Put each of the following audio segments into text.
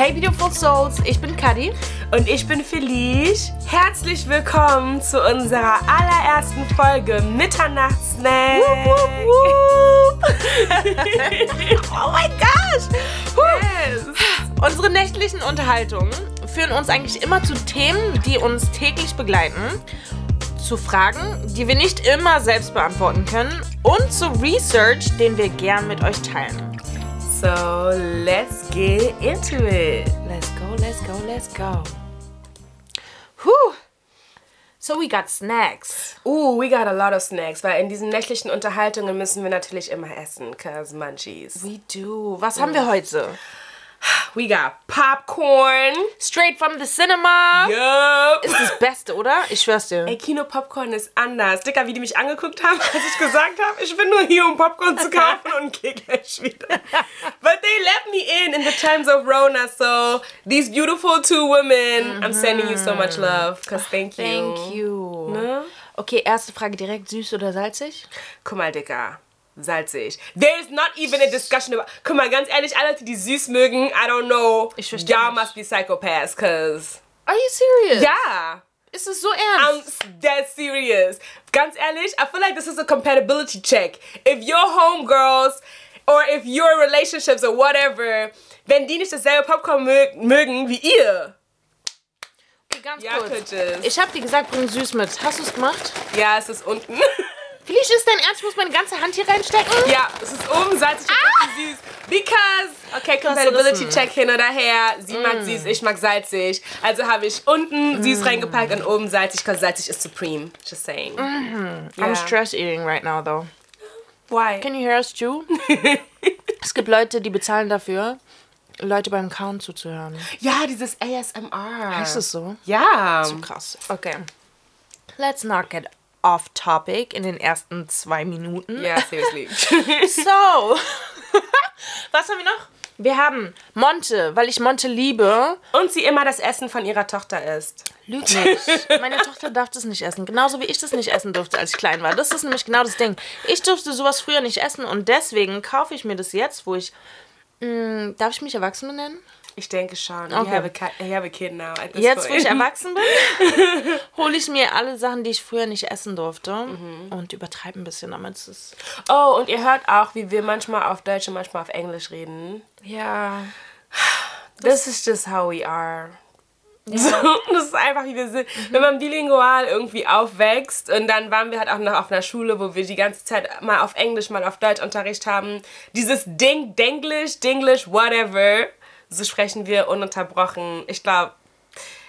Hey Beautiful Souls, ich bin Kadi. Und ich bin Felice. Herzlich willkommen zu unserer allerersten Folge Mitternachtssnack. oh mein gosh! Yes. Unsere nächtlichen Unterhaltungen führen uns eigentlich immer zu Themen, die uns täglich begleiten, zu Fragen, die wir nicht immer selbst beantworten können und zu Research, den wir gern mit euch teilen. So, let's get into it. Let's go, let's go, let's go. Whew. So we got snacks. Ooh, we got a lot of snacks, weil in diesen nächtlichen Unterhaltungen müssen wir natürlich immer essen, cause munchies. We do. Was haben wir heute? We got popcorn. Straight from the cinema. Yup. Ist das Beste, oder? Ich schwör's dir. Ey, Kino-Popcorn ist anders. Dicker, wie die mich angeguckt haben, als ich gesagt habe, ich bin nur hier, um Popcorn zu kaufen und gehe gleich wieder. But they let me in in the times of Rona, so these beautiful two women, I'm sending you so much love, because thank you. Thank you. Ne? Okay, erste Frage direkt. Süß oder salzig? Guck mal, Dicker. Salzig. There's not even a discussion about. Guck mal, ganz ehrlich, alle Leute, die süß mögen, I don't know. Ich versteh Y'all must be psychopaths, cause. Are you serious? Ja. Ist es so I'm ernst? s- dead serious. Ganz ehrlich, I feel like this is a compatibility check. If your homegirls or if your relationships or whatever, wenn die nicht dasselbe Popcorn mö mögen wie ihr. okay, ganz Ja, kurz. Bitches. Ich hab dir gesagt, bring süß mit. Hast du es gemacht? Ja, es ist unten. Felice, ist dein Ernst? Ich muss meine ganze Hand hier reinstecken? ja, es ist oben salzig und unten süß. Because, okay, compatibility check hin oder her. Sie mag süß, ich mag salzig. Also habe ich unten süß reingepackt und oben salzig, because salzig ist supreme. Just saying. I'm Ja. stress eating right now, though. Why? Can you hear us, Jew? es gibt Leute, die bezahlen dafür, Leute beim Kauen zuzuhören. ja, dieses ASMR. Heißt es so? Ja. Krass. Okay. Let's not get off topic in den ersten zwei Minuten. Ja, seriously. So. Was haben wir noch? Wir haben Monte, weil ich Monte liebe. Und sie immer das Essen von ihrer Tochter isst. Lüg nicht. Meine Tochter darf das nicht essen. Genauso wie ich das nicht essen durfte, als ich klein war. Das ist nämlich genau das Ding. Ich durfte sowas früher nicht essen und deswegen kaufe ich mir das jetzt, wo ich. Mh, darf ich mich Erwachsene nennen? Ich denke schon. Okay. You, have a ki- you have a kid now. At this Jetzt, wo point. ich erwachsen bin, hole ich mir alle Sachen, die ich früher nicht essen durfte und übertreibe ein bisschen damit. Es Oh, und ihr hört auch, wie wir manchmal auf Deutsch und manchmal auf Englisch reden. ja. This is just how we are. So, das ist einfach, wie wir sind. Wenn man bilingual irgendwie aufwächst und dann waren wir halt auch noch auf einer Schule, wo wir die ganze Zeit mal auf Englisch, mal auf Deutsch Unterricht haben. Dieses Ding, Denglisch, Dinglish, whatever. So sprechen wir ununterbrochen. Ich glaube,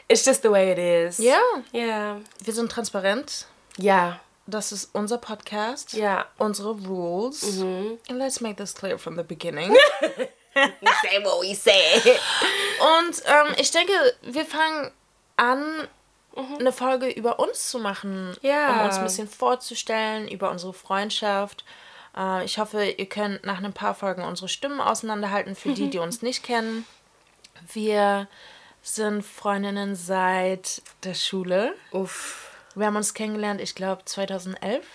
it's just the way it is. Ja, Ja. wir sind transparent. Ja. Das ist unser Podcast. Ja. Unsere Rules. And let's make this clear from the beginning. Say what we say. Und ähm, ich denke, wir fangen an, eine Folge über uns zu machen. Ja. Um uns ein bisschen vorzustellen, über unsere Freundschaft. Äh, ich hoffe, ihr könnt nach ein paar Folgen unsere Stimmen auseinanderhalten, für die, die uns nicht kennen. Wir sind Freundinnen seit der Schule. Uff. Wir haben uns kennengelernt, ich glaube, 2011.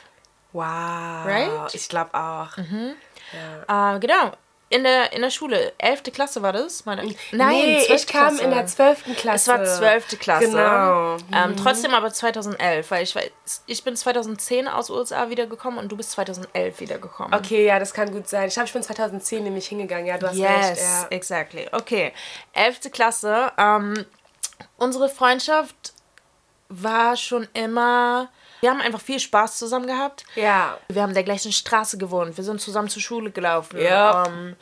Wow. Right? Ich glaube auch. Äh, genau. In der, in der Schule. 11. Klasse war das? Meine, nein, nee, 12. ich kam Klasse. in der 12. Klasse. Es war 12. Klasse. Genau. Ähm, trotzdem aber 2011, weil ich, weiß- ich bin 2010 aus USA wiedergekommen und du bist 2011 wiedergekommen. Okay, ja, das kann gut sein. Ich glaube, ich bin 2010 nämlich hingegangen. Ja, du hast Yes, recht. Ja. exactly. Okay, 11. Klasse. Ähm, unsere Freundschaft war schon immer... Wir haben einfach viel Spaß zusammen gehabt. ja. Wir haben in der gleichen Straße gewohnt. Wir sind zusammen zur Schule gelaufen. Ja. Ähm,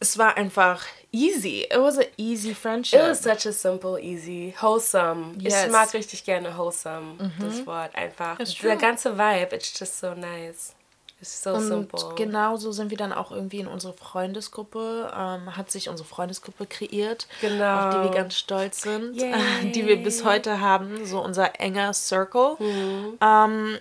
es war einfach easy. It was a easy friendship. It was such a simple, easy, wholesome. Yes. Ich mag richtig gerne wholesome, das Wort einfach. Der ganze Vibe, it's just so nice. It's so Und simple. genauso sind wir dann auch irgendwie in unsere Freundesgruppe, ähm, hat sich unsere Freundesgruppe kreiert, Genau. auf die wir ganz stolz sind, Yay. die wir bis heute haben, so unser enger Circle. Mhm. Ähm,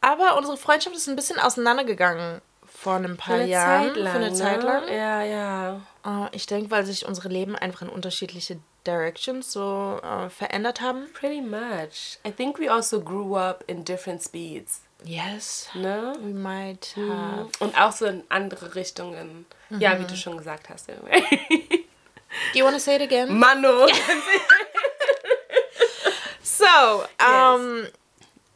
aber unsere Freundschaft ist ein bisschen auseinandergegangen vor ein paar Für eine Jahren, Zeit lang, für eine Zeit ne? lang. Ja, ja. Äh, ich denke, weil sich unsere Leben einfach in unterschiedliche Directions so äh, verändert haben. Pretty much. I think we also grew up in different speeds. Yes, Ne? we might have. Und auch so in andere Richtungen. Ja, wie du schon gesagt hast. Do you want to say it again? Mano. so, ähm,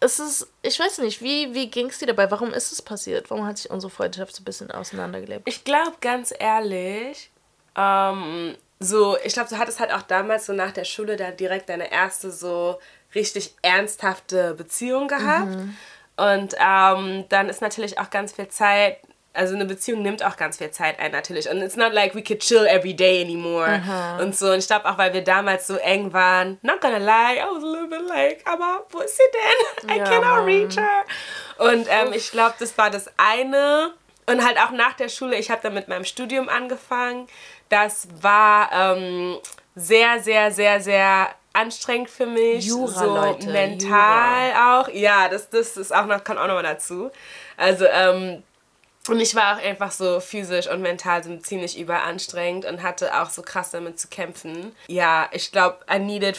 es ist, ich weiß nicht, wie, wie ging es dir dabei? Warum ist es passiert? Warum hat sich unsere Freundschaft so ein bisschen auseinandergelebt? Ich glaube, ganz ehrlich, ähm, so, ich glaube, du hattest halt auch damals so nach der Schule da direkt deine erste so richtig ernsthafte Beziehung gehabt. Mhm. Und ähm, dann ist natürlich auch ganz viel Zeit also eine Beziehung nimmt auch ganz viel Zeit ein natürlich. Und it's not like we could chill every day anymore. Aha. Und so. Und ich glaube auch, weil wir damals so eng waren, not gonna lie, I was a little bit like, aber wo ist sie denn? I ja, cannot reach her. Und ähm, ich glaube, das war das eine. Und halt auch nach der Schule, ich habe dann mit meinem Studium angefangen. Das war ähm, sehr, sehr, sehr, sehr anstrengend für mich. Jura, so Leute, mental Jura. auch. Ja, das, das ist auch noch, kann auch noch mal dazu. Also, ähm, und ich war auch einfach so physisch und mental so ziemlich überanstrengend und hatte auch so krass damit zu kämpfen. Ja, ich glaube, I needed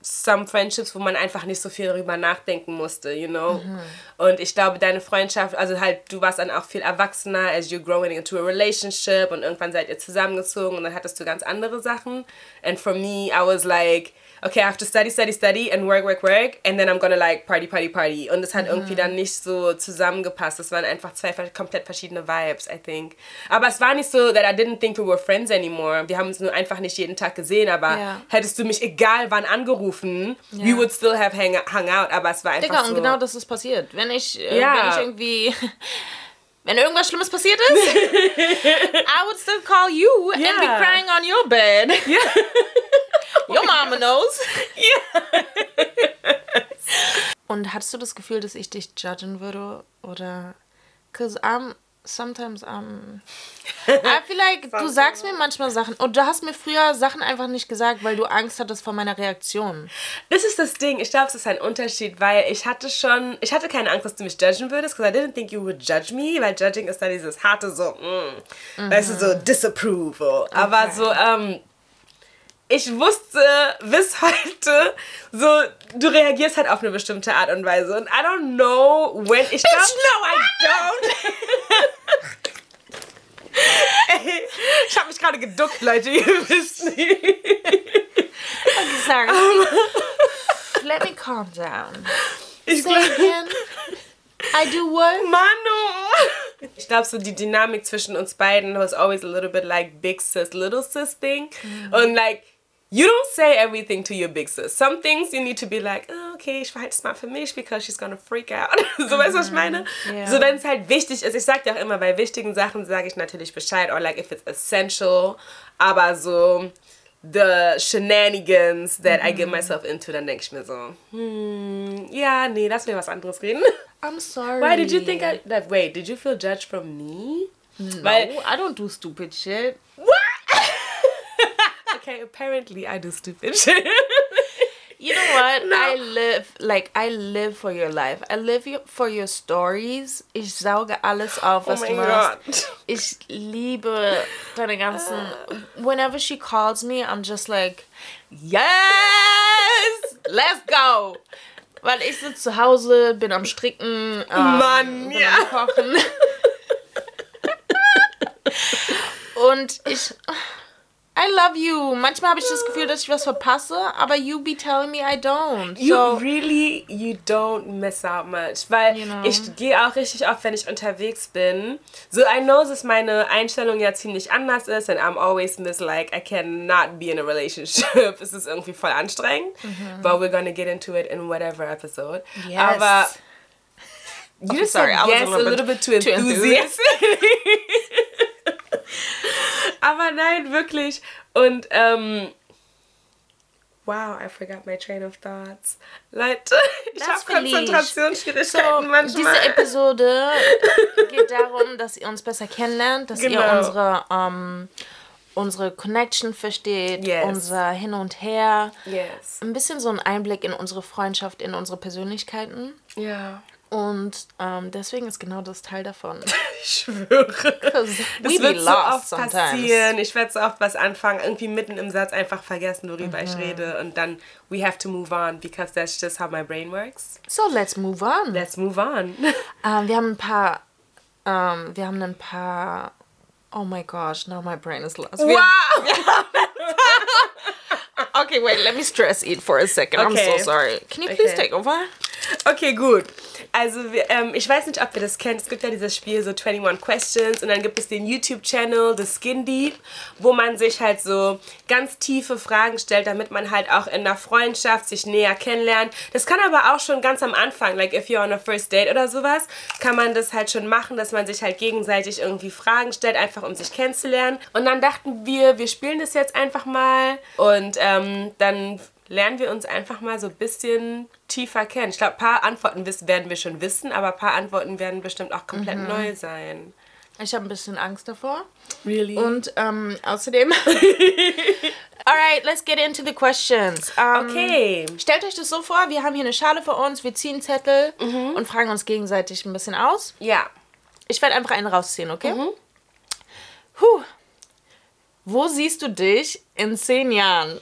some friendships, wo man einfach nicht so viel darüber nachdenken musste, you know. Mhm. Und ich glaube, deine Freundschaft, also halt, du warst dann auch viel erwachsener as you're growing into a relationship und irgendwann seid ihr zusammengezogen und dann hattest du ganz andere Sachen. And for me, I was like, okay, I have to study, study, study and work, work, work and then I'm gonna like party, party, party. Und es hat mhm. irgendwie dann nicht so zusammengepasst. Es waren einfach zwei komplett verschiedene Vibes, I think. Aber es war nicht so, that I didn't think we were friends anymore. Wir haben uns nur einfach nicht jeden Tag gesehen, aber yeah. hättest du mich egal wann angerufen, yeah. we would still have hang, hung out, aber es war einfach Digga, so. und genau das ist passiert. Wenn ich, äh, ja. wenn ich irgendwie... wenn irgendwas Schlimmes passiert ist, I would still call you yeah. and be crying on your bed. Yeah. Your mama knows. Ja. Und hattest du das Gefühl, dass ich dich judgen würde? Oder. Cause I'm. Sometimes I'm. I feel like, du sagst mir manchmal Sachen. Und du hast mir früher Sachen einfach nicht gesagt, weil du Angst hattest vor meiner Reaktion. Das ist das Ding. Ich glaube, es ist ein Unterschied, weil ich hatte schon. Ich hatte keine Angst, dass du mich judgen würdest, because I didn't think you would judge me, weil Judging ist dann dieses harte so. Mm, mhm. Weißt du, so Disapproval. Okay. Aber so, ähm ich wusste bis heute, so, du reagierst halt auf eine bestimmte Art und Weise. Und I don't know when. Ich glaube, no, I don't. ich habe mich gerade geduckt, Leute, ihr wisst nicht. Okay, sorry. Um, Let me calm down. Ich Say again. I do what? Mano! Ich glaube, so die Dynamik zwischen uns beiden was always a little bit like big sis, little sis thing. Mhm. Und like, you don't say everything to your big sis. Some things you need to be like, oh, okay, ich verhalte es mal für mich, because she's gonna freak out. so, -hmm. weißt du, was ich meine? Yeah. So, wenn es halt wichtig ist, ich sag dir auch immer, bei wichtigen Sachen sage ich natürlich Bescheid, or like if it's essential, aber so the shenanigans that -hmm. I get myself into, dann denke ich mir so, hm, ja, nee, lass mir was anderes reden. I'm sorry. Why did you think I, that, wait, did you feel judged from me? No, Weil, I don't do stupid shit. What? Okay, apparently I do stupid shit. you know what? No. I live like I live for your life. I live for your stories. Ich sauge alles auf, oh was oh du machst. Ich liebe deine ganzen. Whenever she calls me, I'm just like, yes, let's go. Weil ich sitze zu Hause, bin am Stricken, ähm, Mann, bin ja. am Kochen. Und ich I love you. Manchmal habe ich das Gefühl, dass ich was verpasse, aber you be telling me I don't. You so, really, you don't miss out much. Weil you know. ich gehe auch richtig oft, wenn ich unterwegs bin. So, I know, dass meine Einstellung ja ziemlich anders ist and I'm always miss like, I cannot be in a relationship. es ist irgendwie voll anstrengend. Mhm. But we're gonna get into it in whatever episode. Yes. Aber you oh, just sorry, said yes a little, a little bit, bit too enthusiastic. Aber nein, wirklich. Und, ähm, Wow, I forgot my train of thoughts. Leute, ich habe Konzentrationsschwierigkeiten so, manchmal. Diese Episode geht darum, dass ihr uns besser kennenlernt, dass genau. ihr unsere, ähm, unsere Connection versteht, yes. unser Hin und Her. Yes. Ein bisschen so ein Einblick in unsere Freundschaft, in unsere Persönlichkeiten. Ja. Und ähm, deswegen ist genau das Teil davon. ich schwöre. Das wird so oft sometimes. passieren. Ich werde so oft was anfangen, irgendwie mitten im Satz einfach vergessen, worüber mhm. ich rede. Und dann, we have to move on, because that's just how my brain works. So, let's move on. Let's move on. ähm, wir haben ein paar, ähm, wir haben ein paar, oh my gosh, now my brain is lost. Wow! Okay, wait, let me stress eat for a second. Okay. I'm so sorry. Can you please Okay. take over? Okay, gut. Also, wir, ähm, ich weiß nicht, ob ihr das kennt. Es gibt ja dieses Spiel so 21 Questions und dann gibt es den YouTube-Channel The Skin Deep, wo man sich halt so ganz tiefe Fragen stellt, damit man halt auch in der Freundschaft sich näher kennenlernt. Das kann aber auch schon ganz am Anfang, like if you're on a first date oder sowas, kann man das halt schon machen, dass man sich halt gegenseitig irgendwie Fragen stellt, einfach um sich kennenzulernen. Und dann dachten wir, wir spielen das jetzt einfach mal und ähm, dann lernen wir uns einfach mal so ein bisschen tiefer kennen. Ich glaube, ein paar Antworten werden wir schon wissen, aber ein paar Antworten werden bestimmt auch komplett neu sein. Ich habe ein bisschen Angst davor. Really? Und ähm, außerdem. Alright, let's get into the questions. Ähm, okay. Stellt euch das so vor, wir haben hier eine Schale vor uns, wir ziehen Zettel und fragen uns gegenseitig ein bisschen aus. Ja. Ich werde einfach einen rausziehen, okay? Huh. Wo siehst du dich in zehn Jahren?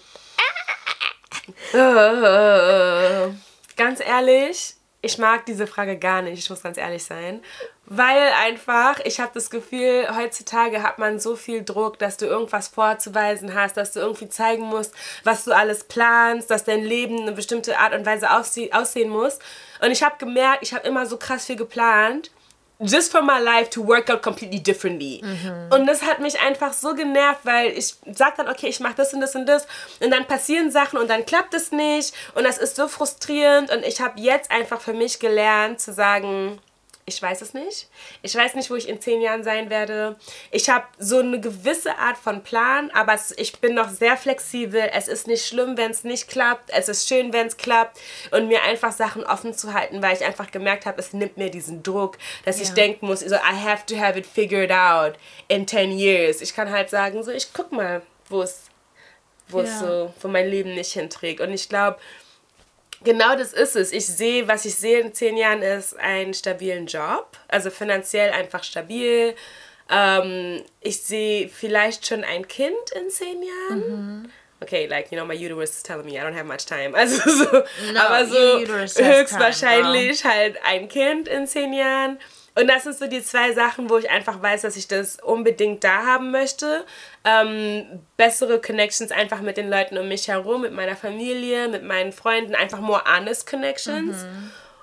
Äh, ganz ehrlich, ich mag diese Frage gar nicht, ich muss ganz ehrlich sein. Weil einfach, ich habe das Gefühl, heutzutage hat man so viel Druck, dass du irgendwas vorzuweisen hast, dass du irgendwie zeigen musst, was du alles planst, dass dein Leben eine bestimmte Art und Weise aussehen muss. Und ich habe gemerkt, ich habe immer so krass viel geplant just for my life to work out completely differently. Und das hat mich einfach so genervt, weil ich sag dann, okay, ich mache das und das und das. Und dann passieren Sachen und dann klappt es nicht. Und das ist so frustrierend. Und ich habe jetzt einfach für mich gelernt zu sagen, ich weiß es nicht. Ich weiß nicht, wo ich in zehn Jahren sein werde. Ich habe so eine gewisse Art von Plan, aber es, ich bin noch sehr flexibel. Es ist nicht schlimm, wenn es nicht klappt. Es ist schön, wenn es klappt. Und mir einfach Sachen offen zu halten, weil ich einfach gemerkt habe, es nimmt mir diesen Druck, dass ich Ja. denken muss, so, I have to have it figured out in 10 years. Ich kann halt sagen, so, ich guck mal, wo es wo es Ja. so, wo mein Leben nicht hinträgt. Und ich glaube, Genau das ist es. Ich sehe, was ich sehe in zehn Jahren ist einen stabilen Job, also finanziell einfach stabil. Ähm, ich sehe vielleicht schon ein Kind in zehn Jahren. Okay, like, you know, my uterus is telling me I don't have much time. Also so, No, aber so höchstwahrscheinlich halt ein Kind in zehn Jahren. Und das sind so die zwei Sachen, wo ich einfach weiß, dass ich das unbedingt da haben möchte. Ähm, bessere Connections einfach mit den Leuten um mich herum, mit meiner Familie, mit meinen Freunden, einfach more honest connections.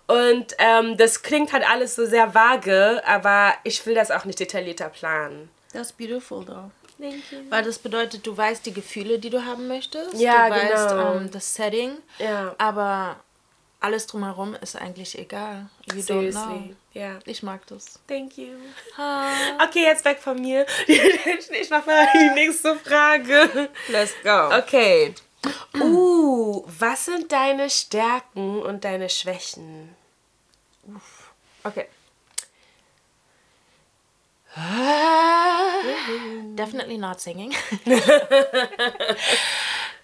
Und ähm, das klingt halt alles so sehr vage, aber ich will das auch nicht detaillierter planen. Das ist beautiful, though. Thank you. Weil das bedeutet, du weißt die Gefühle, die du haben möchtest. Ja, du weißt genau. ähm, das Setting. Ja. Aber alles drumherum ist eigentlich egal. You don't know. Seriously. Ja. Ich mag das. Thank you. Ah, Okay, jetzt weg von mir. Ich mach mal die nächste Frage. let's go. Okay. Uh, was sind deine Stärken und deine Schwächen? Okay. Definitely not singing.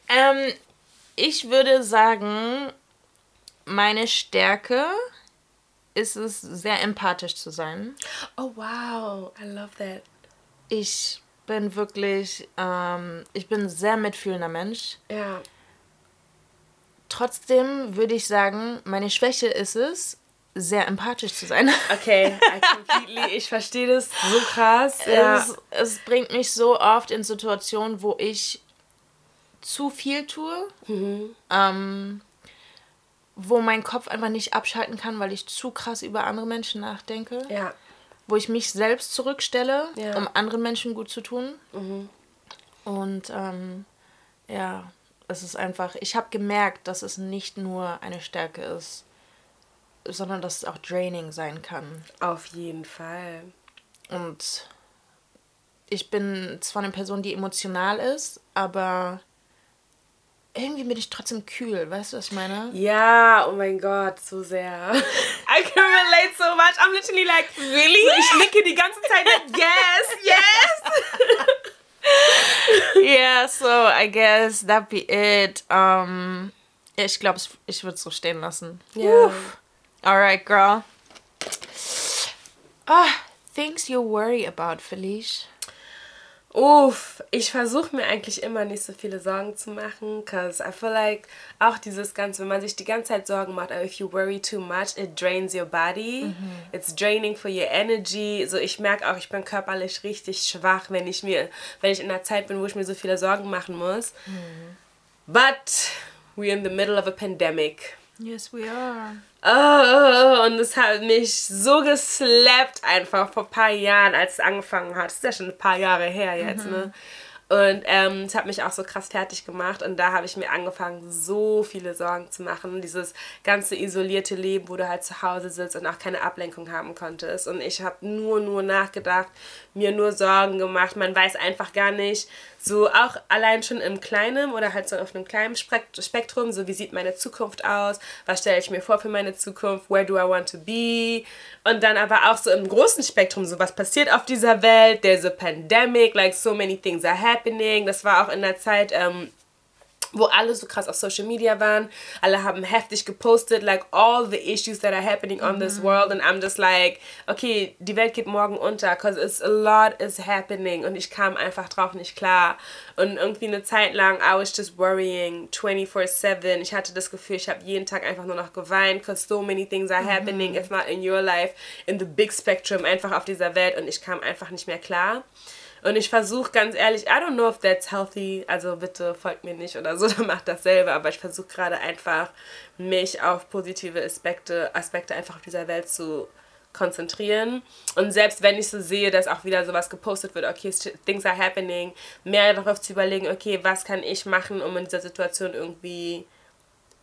ähm, ich würde sagen, meine Stärke ist es, sehr empathisch zu sein. Oh, wow. I love that. Ich bin wirklich, ähm, ich bin ein sehr mitfühlender Mensch. Ja. Trotzdem würde ich sagen, meine Schwäche ist es, sehr empathisch zu sein. Okay, completely, ich verstehe das so krass. Ja. Es, es bringt mich so oft in Situationen, wo ich zu viel tue, ähm, wo mein Kopf einfach nicht abschalten kann, weil ich zu krass über andere Menschen nachdenke, Ja. wo ich mich selbst zurückstelle, Ja. um anderen Menschen gut zu tun. Und ähm, ja, es ist einfach, ich habe gemerkt, dass es nicht nur eine Stärke ist, sondern dass es auch draining sein kann. Auf jeden Fall. Und ich bin zwar eine Person, die emotional ist, aber irgendwie bin ich trotzdem kühl. Weißt du, was ich meine? Ja, oh mein Gott, so sehr. I can relate so much. I'm literally like, really? So, ich nicke die ganze Zeit, like, yes, yes. yeah, so I guess that be it. Um, ich glaube, ich würde es so stehen lassen. Ja. Alright, girl. Ah, things you worry about, Felice. Uff, ich versuche mir eigentlich immer nicht so viele Sorgen zu machen, cause I feel like auch dieses ganze, wenn man sich die ganze Zeit Sorgen macht, if you worry too much, it drains your body, it's draining for your energy. So ich merke auch, ich bin körperlich richtig schwach, wenn ich mir, wenn ich in einer Zeit bin, wo ich mir so viele Sorgen machen muss. But we're in the middle of a pandemic. Yes, we are. Oh, und es hat mich so geslappt einfach vor ein paar Jahren, als es angefangen hat. Das ist ja schon ein paar Jahre her jetzt, mhm. ne? Und ähm, es hat mich auch so krass fertig gemacht. Und da habe ich mir angefangen, so viele Sorgen zu machen. Dieses ganze isolierte Leben, wo du halt zu Hause sitzt und auch keine Ablenkung haben konntest. Und ich habe nur, nur nachgedacht, mir nur Sorgen gemacht. Man weiß einfach gar nicht, so auch allein schon im Kleinen oder halt so auf einem kleinen Spektrum, so wie sieht meine Zukunft aus, was stelle ich mir vor für meine Zukunft, where do I want to be und dann aber auch so im großen Spektrum, so was passiert auf dieser Welt, there's a pandemic, like so many things are happening, das war auch in der Zeit, ähm, wo alle so krass auf Social Media waren. Alle haben heftig gepostet, like all the issues that are happening on mhm. this world. And I'm just like, okay, die Welt geht morgen unter, because it's a lot is happening. Und ich kam einfach drauf nicht klar. Und irgendwie eine Zeit lang, I was just worrying 24-7. Ich hatte das Gefühl, ich habe jeden Tag einfach nur noch geweint, because so many things are happening, mhm. if not in your life, in the big spectrum, einfach auf dieser Welt. Und ich kam einfach nicht mehr klar. Und ich versuche ganz ehrlich, I don't know if that's healthy, also bitte folgt mir nicht oder so, dann macht das selber, aber ich versuche gerade einfach, mich auf positive Aspekte, Aspekte einfach auf dieser Welt zu konzentrieren. Und selbst wenn ich so sehe, dass auch wieder sowas gepostet wird, okay, things are happening, mehr darauf zu überlegen, okay, was kann ich machen, um in dieser Situation irgendwie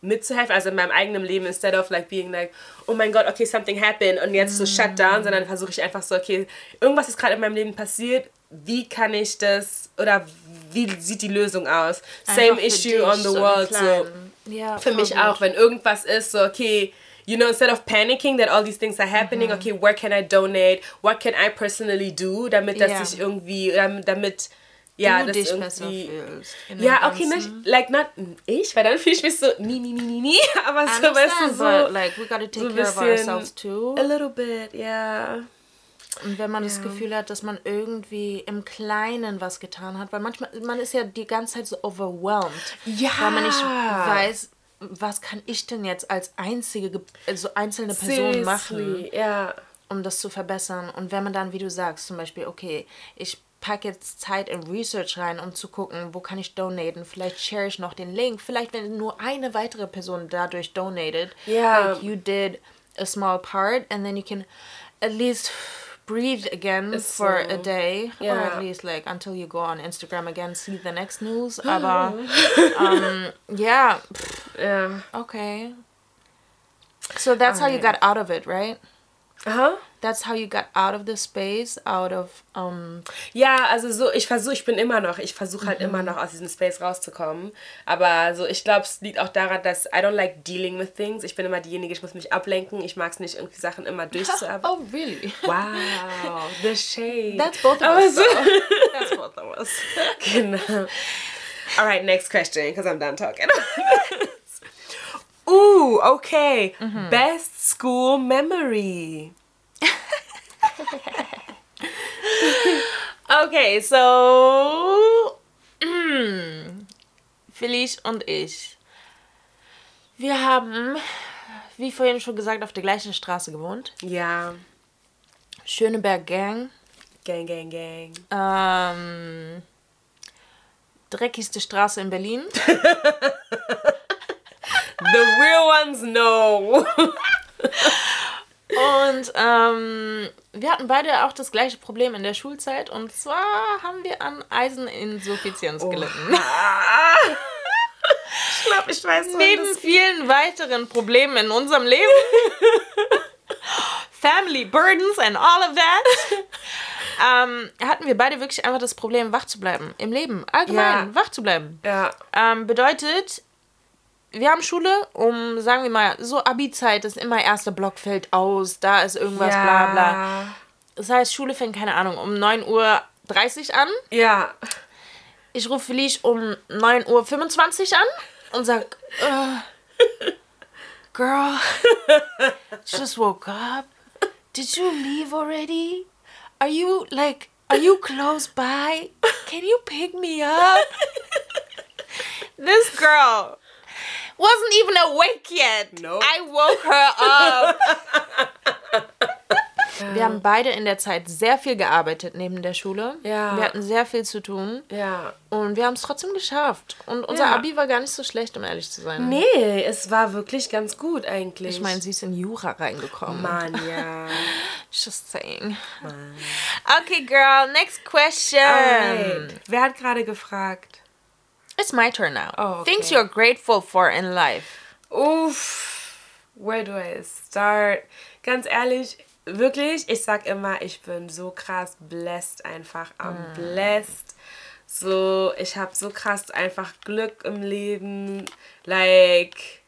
mitzuhelfen, also in meinem eigenen Leben, instead of like being like, oh mein Gott, okay, something happened und jetzt so shut down, sondern versuche ich einfach so, okay, irgendwas ist gerade in meinem Leben passiert, wie kann ich das oder wie sieht die Lösung aus? Same issue on the world. So. Ja, für mich auch, wenn irgendwas ist, so okay, you know, instead of panicking that all these things are happening, mhm. okay, where can I donate? What can I personally do, damit das yeah. sich irgendwie, damit ja, du das dich irgendwie, ja, okay, nicht, like not ich, weil dann fühle ich mich so, nie, nie, nie, nie, nie, aber so, weißt du, so, like, we gotta take so care of ourselves too. A little bit, yeah. Und wenn man ja. das Gefühl hat, dass man irgendwie im Kleinen was getan hat, weil manchmal, man ist ja die ganze Zeit so overwhelmed. Ja. Weil man nicht weiß, was kann ich denn jetzt als einzige, also einzelne Person Seriously. machen, ja. um das zu verbessern. Und wenn man dann, wie du sagst, zum Beispiel, okay, ich packe jetzt Zeit in Research rein, um zu gucken, wo kann ich donaten. Vielleicht share ich noch den Link. Vielleicht, wenn nur eine weitere Person dadurch donated, yeah. like you did a small part, and then you can at least breathe again It's for so, a day yeah. or at least like until you go on Instagram again see the next news aber um yeah. Yeah. Okay. So that's how you got out of it right uh-huh that's how you got out of the space, out of. Um ja, also so, ich versuche, ich bin immer noch, ich versuche halt mhm. immer noch aus diesem Space rauszukommen. Aber so, ich glaube, es liegt auch daran, dass I don't like dealing with things. Ich bin immer diejenige, ich muss mich ablenken. Ich mag es nicht, irgendwie Sachen immer durchzuarbeiten. oh, really? Wow, the shade. That's both of us. That's both of us. genau. Alright, next question, because I'm done talking. Ooh, okay. Mhm. Best school memory. okay, so. Mm, Felice und ich. Wir haben, wie vorhin schon gesagt, auf der gleichen Straße gewohnt. Ja. Schöneberg Gang. Gang, gang, gang. Ähm, dreckigste Straße in Berlin. The real ones know. Und ähm, wir hatten beide auch das gleiche Problem in der Schulzeit. Und zwar haben wir an Eiseninsuffizienz oh. gelitten. ich glaube, ich weiß Neben vielen weiteren Problemen in unserem Leben. Family burdens and all of that. ähm, hatten wir beide wirklich einfach das Problem, wach zu bleiben. Im Leben. Allgemein, ja. wach zu bleiben. Ja. Ähm, bedeutet, wir haben Schule um, sagen wir mal, so Abi-Zeit ist immer erster Block fällt aus, da ist irgendwas, ja. bla bla. Das heißt, Schule fängt, keine Ahnung, um 9.30 Uhr an. Ja. Ich rufe Felice um 9.25 Uhr an und sag, uh, Girl, just woke up. Did you leave already? Are you, like, are you close by? Can you pick me up? This girl wasn't even awake yet. No. Nope. I woke her up. Wir haben beide in der Zeit sehr viel gearbeitet neben der Schule. Ja. Wir hatten sehr viel zu tun. Ja. Und wir haben es trotzdem geschafft. Und unser ja. Abi war gar nicht so schlecht, um ehrlich zu sein. Nee, es war wirklich ganz gut eigentlich. Ich meine, sie ist in Jura reingekommen. Mann, ja. Just saying. Mann. Okay, girl, next question. Right. Wer hat gerade gefragt? It's my turn now. Oh, okay. Things you're grateful for in life. Uff, where do I start? Ganz ehrlich, wirklich, ich sag immer, ich bin so krass blessed einfach am mm. blessed. So, ich habe so krass einfach Glück im Leben. Like,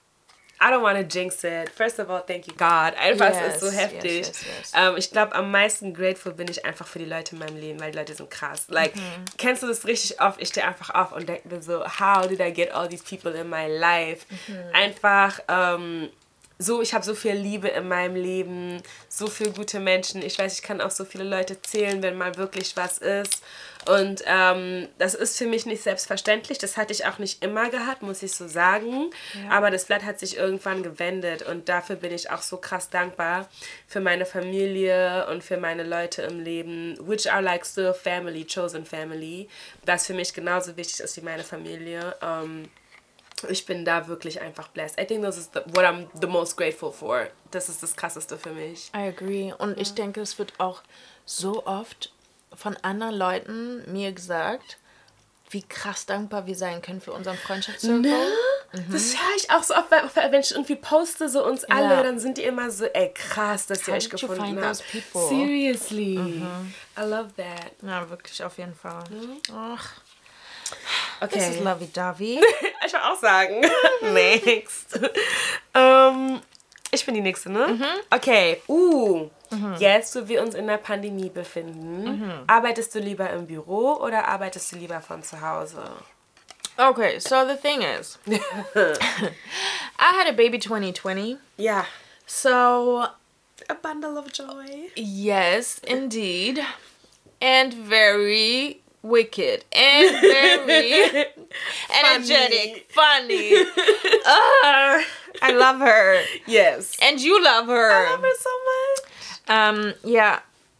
I don't want to jinx it. First of all, thank you God. Einfach, yes, es ist so heftig. Yes, yes, um, ähm, ich glaube, am meisten grateful bin ich einfach für die Leute in meinem Leben, weil die Leute sind krass. Like, mhm. kennst du das richtig oft? Ich stehe einfach auf und denke mir so, how did I get all these people in my life? Mhm. Einfach, um, so, ich habe so viel Liebe in meinem Leben, so viele gute Menschen. Ich weiß, ich kann auch so viele Leute zählen, wenn mal wirklich was ist. Und ähm, das ist für mich nicht selbstverständlich. Das hatte ich auch nicht immer gehabt, muss ich so sagen. Ja. Aber das Blatt hat sich irgendwann gewendet und dafür bin ich auch so krass dankbar für meine Familie und für meine Leute im Leben, which are like still family, chosen family. Das für mich genauso wichtig ist wie meine Familie. Ähm, ich bin da wirklich einfach blessed. I think this is the, what I'm the most grateful for. Das ist das Krasseste für mich. I agree. Und ich denke, es wird auch so oft von anderen Leuten mir gesagt, wie krass dankbar wir sein können für unseren Freundschaftszirkel. Ne? Mhm. Das höre ich auch so oft, wenn ich irgendwie poste, so uns alle, ja. dann sind die immer so, ey, krass, dass ihr euch gefunden habt. Seriously. Mhm. I love that. Ja, wirklich, auf jeden Fall. Mhm. Ach. Okay. Das ist lovey-dovey. ich will auch sagen. Next. ähm, ich bin die Nächste, ne? Mhm. Okay. Uh. Mhm. Jetzt, wo wir uns in der Pandemie befinden, mhm. arbeitest du lieber im Büro oder arbeitest du lieber von zu Hause? Okay, so the thing is, I had a baby 2020. Yeah. So, a bundle of joy. Yes, indeed. And very wicked and very energetic, funny. uh, I love her. Yes. And you love her. I love her so much. Um, yeah.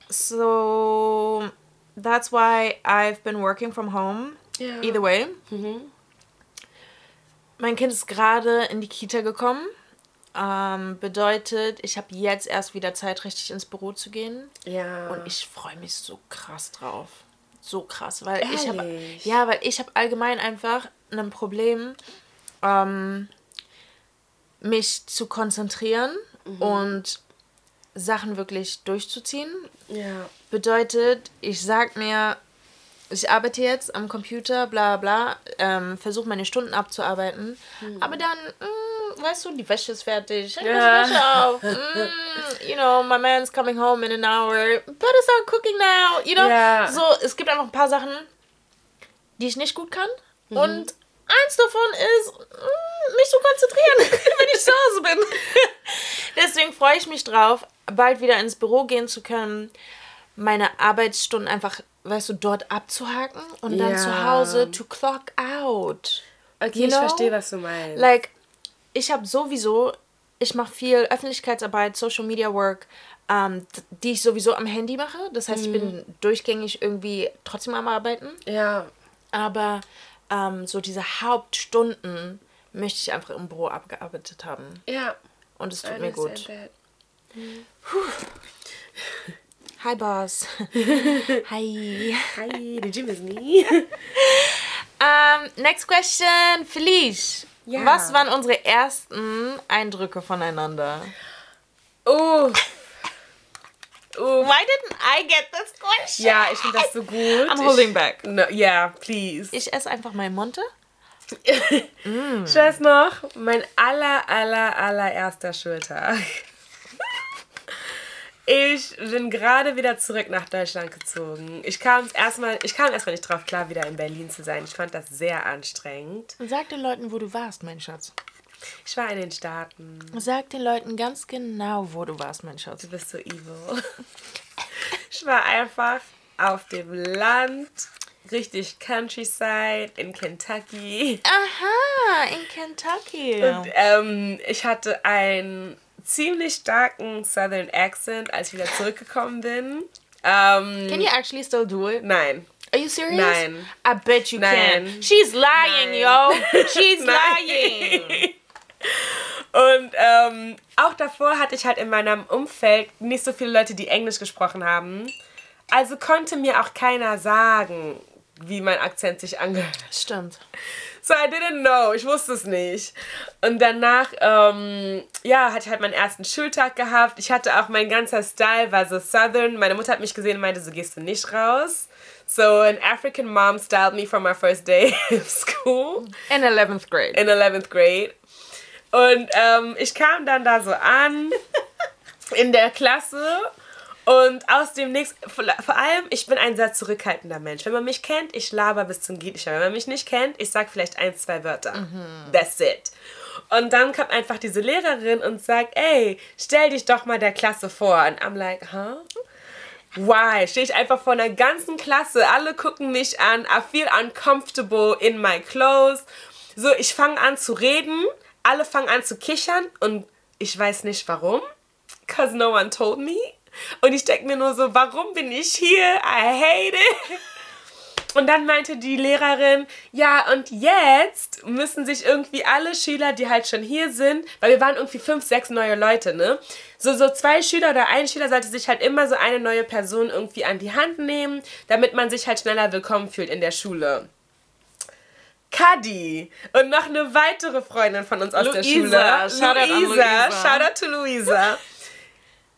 So that's why I've been working from home. Yeah. Either way. Mhm. Mein Kind ist gerade in die Kita gekommen. Ähm, bedeutet, ich habe jetzt erst wieder Zeit, richtig ins Büro zu gehen. Ja. Und ich freue mich so krass drauf so krass, weil Ehrlich? ich habe ja, weil ich habe allgemein einfach ein Problem, ähm, mich zu konzentrieren mhm. und Sachen wirklich durchzuziehen. Ja. Bedeutet, ich sag mir, ich arbeite jetzt am Computer, bla bla, ähm, versuche meine Stunden abzuarbeiten, mhm. aber dann mh, mm, weißt du, die Wäsche ist fertig, yeah. die Wäsche auf. Mm, you know, my man's coming home in an hour. Better start cooking now. You know, yeah. so es gibt einfach ein paar Sachen, die ich nicht gut kann. Mhm. Und eins davon ist, mm, mich zu konzentrieren, wenn ich zu Hause bin. Deswegen freue ich mich drauf, bald wieder ins Büro gehen zu können, meine Arbeitsstunden einfach, weißt du, dort abzuhaken und dann zu Hause to clock out. Okay, you ich verstehe, was du meinst. Like, ich habe sowieso, ich mache viel Öffentlichkeitsarbeit, Social Media Work, ähm, die ich sowieso am Handy mache. Das heißt, mhm. ich bin mhm. durchgängig irgendwie trotzdem am Arbeiten. Ja. Aber ähm, so diese Hauptstunden möchte ich einfach im Büro abgearbeitet haben. Ja. Und es tut mir gut. Mhm. Hi, Boss. Hi. Hi, did you miss me? um, next question, Felice. Ja. Was waren unsere ersten Eindrücke voneinander? Oh. Oh. Why didn't I get this question? Ja, ich finde das so gut. I'm holding ich, back. No, yeah, please. Ich esse einfach meinen Monte. mm. Ich weiß noch, mein aller, aller, allererster Schultag. Ich bin gerade wieder zurück nach Deutschland gezogen. Ich kam erstmal, ich kam erstmal nicht drauf klar, wieder in Berlin zu sein. Ich fand das sehr anstrengend. Sag den Leuten, wo du warst, mein Schatz. Ich war in den Staaten. Sag den Leuten ganz genau, wo du warst, mein Schatz. Du bist so evil. Ich war einfach auf dem Land, richtig Countryside in Kentucky. Aha, in Kentucky. Und ähm, ich hatte ein ziemlich starken Southern Accent, als ich wieder zurückgekommen bin. Um, Can you actually still do it? Nein. Are you serious? Nein. I bet you Nein. can. She's lying, Nein. yo. She's lying. Und ähm, auch davor hatte ich halt in meinem Umfeld nicht so viele Leute, die Englisch gesprochen haben. Also konnte mir auch keiner sagen, wie mein Akzent sich angehört. Stimmt. So I didn't know, ich wusste es nicht. Und danach, ähm, ja, hatte ich halt meinen ersten Schultag gehabt. Ich hatte auch mein ganzer Style war so Southern. Meine Mutter hat mich gesehen und meinte, so gehst du nicht raus. So an African mom styled me for my first day of school In 11th grade. in 11th grade. Und ähm, ich kam dann da so an in der Klasse und aus dem nichts, vor allem, ich bin ein sehr zurückhaltender Mensch. Wenn man mich kennt, ich laber bis zum geht nicht mehr. Wenn man mich nicht kennt, ich sag vielleicht ein, zwei Wörter. That's it. Und dann kommt einfach diese Lehrerin und sagt, ey, stell dich doch mal der Klasse vor. Und I'm like, huh? Why? Stehe ich einfach vor einer ganzen Klasse, alle gucken mich an, I feel uncomfortable in my clothes. So, ich fange an zu reden, alle fangen an zu kichern und ich weiß nicht warum, cause no one told me. Und ich denke mir nur so, warum bin ich hier? I hate it. Und dann meinte die Lehrerin, ja, und jetzt müssen sich irgendwie alle Schüler, die halt schon hier sind, weil wir waren irgendwie fünf, sechs neue Leute, ne? So, so zwei Schüler oder ein Schüler sollte sich halt immer so eine neue Person irgendwie an die Hand nehmen, damit man sich halt schneller willkommen fühlt in der Schule. Kadi und noch eine weitere Freundin von uns aus der Luisa. Schule. Shoutout. Luisa. Shoutout to Luisa.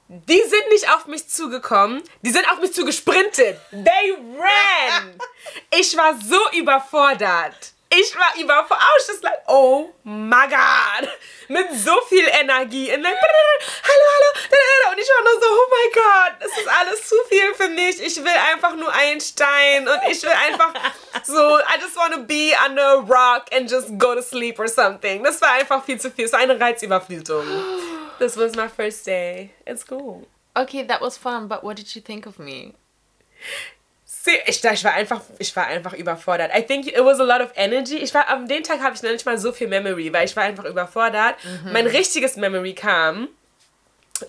Die sind nicht auf mich zugekommen, die sind auf mich zugesprintet. They ran. Ich war so überfordert. Ich war was just like, oh my God. Mit so viel Energie. Und dann, hallo, hallo. Und ich war nur so, oh my God, das ist alles zu viel für mich. Ich will einfach nur einen Stein. Und ich will einfach so, I just want to be under a rock and just go to sleep or something. Das war einfach viel zu viel. Es war eine Reizüberflutung. This was my first day at school. Okay, that was fun, but what did you think of me? Ich, ich war einfach, ich war einfach überfordert. I think it was a lot of energy. Ich war, am den Tag habe ich noch nicht mal so viel Memory, weil ich war einfach überfordert. Mein richtiges Memory kam,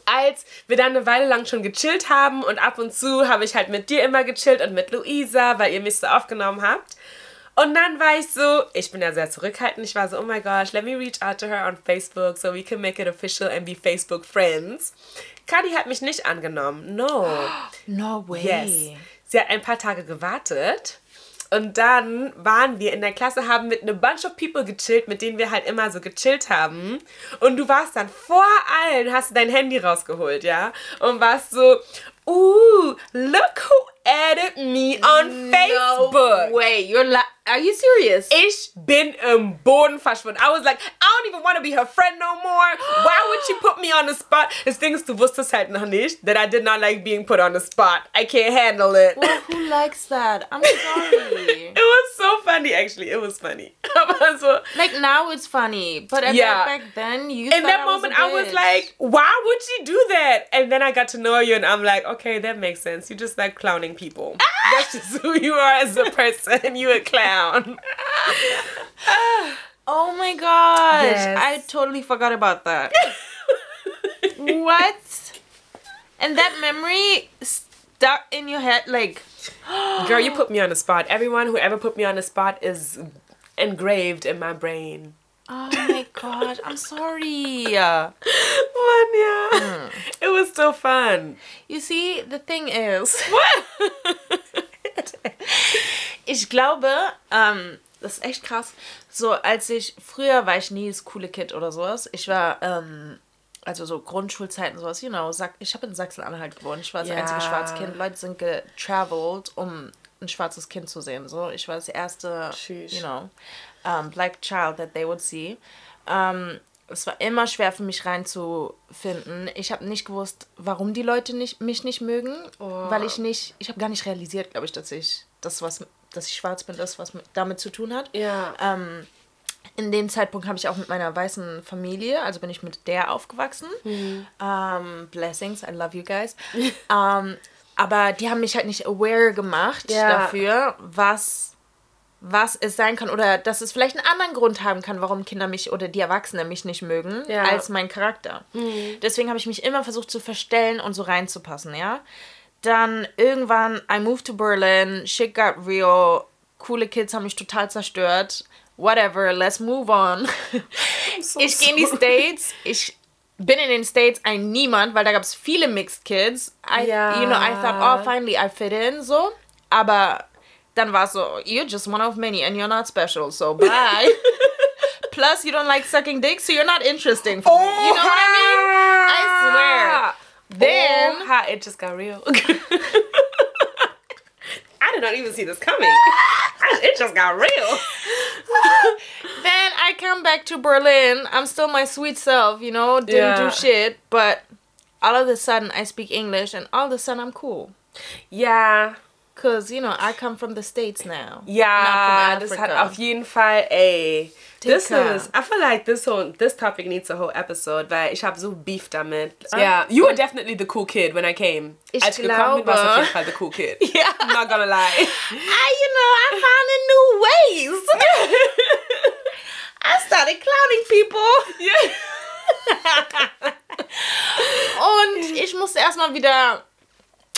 als wir dann eine Weile lang schon gechillt haben und ab und zu habe ich halt mit dir immer gechillt und mit Luisa, weil ihr mich so aufgenommen habt. Und dann war ich so, ich bin ja sehr zurückhaltend. Ich war so, oh my gosh, let me reach out to her on Facebook so we can make it official and be Facebook friends. Kadi hat mich nicht angenommen. No. No way. Yes. Sie hat ein paar Tage gewartet. Und dann waren wir in der Klasse, haben mit einem Bunch of People gechillt, mit denen wir halt immer so gechillt haben. Und du warst dann vor allen, hast du dein Handy rausgeholt, ja? Und warst so, ooh, look who added me on Facebook. No way. You're la- Are you serious? Ich bin um, im Boden verschwunden. I was like, I don't even want to be her friend no more. Why would she put me on the spot? Das Ding ist, du wusstest halt noch nicht, that I did not like being put on the spot. I can't handle it. well, who likes that? I'm sorry. It was so funny, actually. It was funny. So, like now it's funny, but at Yeah. that back then you. in that I moment, I was like, why would she do that? And then I got to know you, and I'm like, okay, that makes sense. You just like clowning people. That's just who you are as a person. You a clown. Oh my gosh! Yes. I totally forgot about that. what? And that memory stuck in your head like. Girl, you put me on the spot. Everyone who ever put me on the spot is engraved in my brain. Oh my god! I'm sorry. Fun, yeah. It was still fun. You see, the thing is. What? Ich glaube, ähm, das ist echt krass. So, als ich, früher war ich nie das coole Kid oder sowas. Ich war, ähm, also so Grundschulzeiten sowas, you know, ich habe in Sachsen-Anhalt gewohnt. Ich war das Ja. einzige schwarze Kind. Leute sind getravelt, um ein schwarzes Kind zu sehen. So, ich war das erste, Sheesh. you know, um, black child that they would see. Ähm, es war immer schwer für mich reinzufinden. Ich habe nicht gewusst, warum die Leute nicht, mich nicht mögen, weil ich nicht, ich habe gar nicht realisiert, glaube ich, dass ich das was, dass ich schwarz bin, das was mit, damit zu tun hat. Ja. Ähm, in dem Zeitpunkt habe ich auch mit meiner weißen Familie, also bin ich mit der aufgewachsen. Ähm, blessings, I love you guys. ähm, aber die haben mich halt nicht aware gemacht Ja. dafür, was was es sein kann oder dass es vielleicht einen anderen Grund haben kann, warum Kinder mich oder die Erwachsenen mich nicht mögen, Ja. als mein Charakter. Deswegen habe ich mich immer versucht zu verstellen und so reinzupassen, ja. Dann irgendwann, I moved to Berlin, shit got real, coole Kids haben mich total zerstört. Whatever, let's move on. ich gehe in die States, ich bin in den States ein Niemand, weil da gab es viele Mixed Kids. I, Ja. You know, I thought, oh, finally I fit in, so. Aber dann war es so, you're just one of many and you're not special, so bye. Plus, you don't like sucking dick, so you're not interesting for me. You know what I mean? I swear. Then, Oha, it just got real. I did not even see this coming. it just got real. then I come back to Berlin. I'm still my sweet self, you know, didn't Yeah. do shit, but all of a sudden I speak English and all of a sudden I'm cool. Ja, Cause you know I come from the states now. ja, Not from das hat Africa. auf jeden Fall, ey. This is, I feel like this whole, this topic needs a whole episode, weil ich habe so Beef damit. Ah. Ja, you were definitely the cool kid when I came. Ich Als gekommen bin, auf jeden Fall the cool kid. Ja. I'm not gonna lie. I, you know, I found a new ways. I started clowning people. Und ich musste erstmal wieder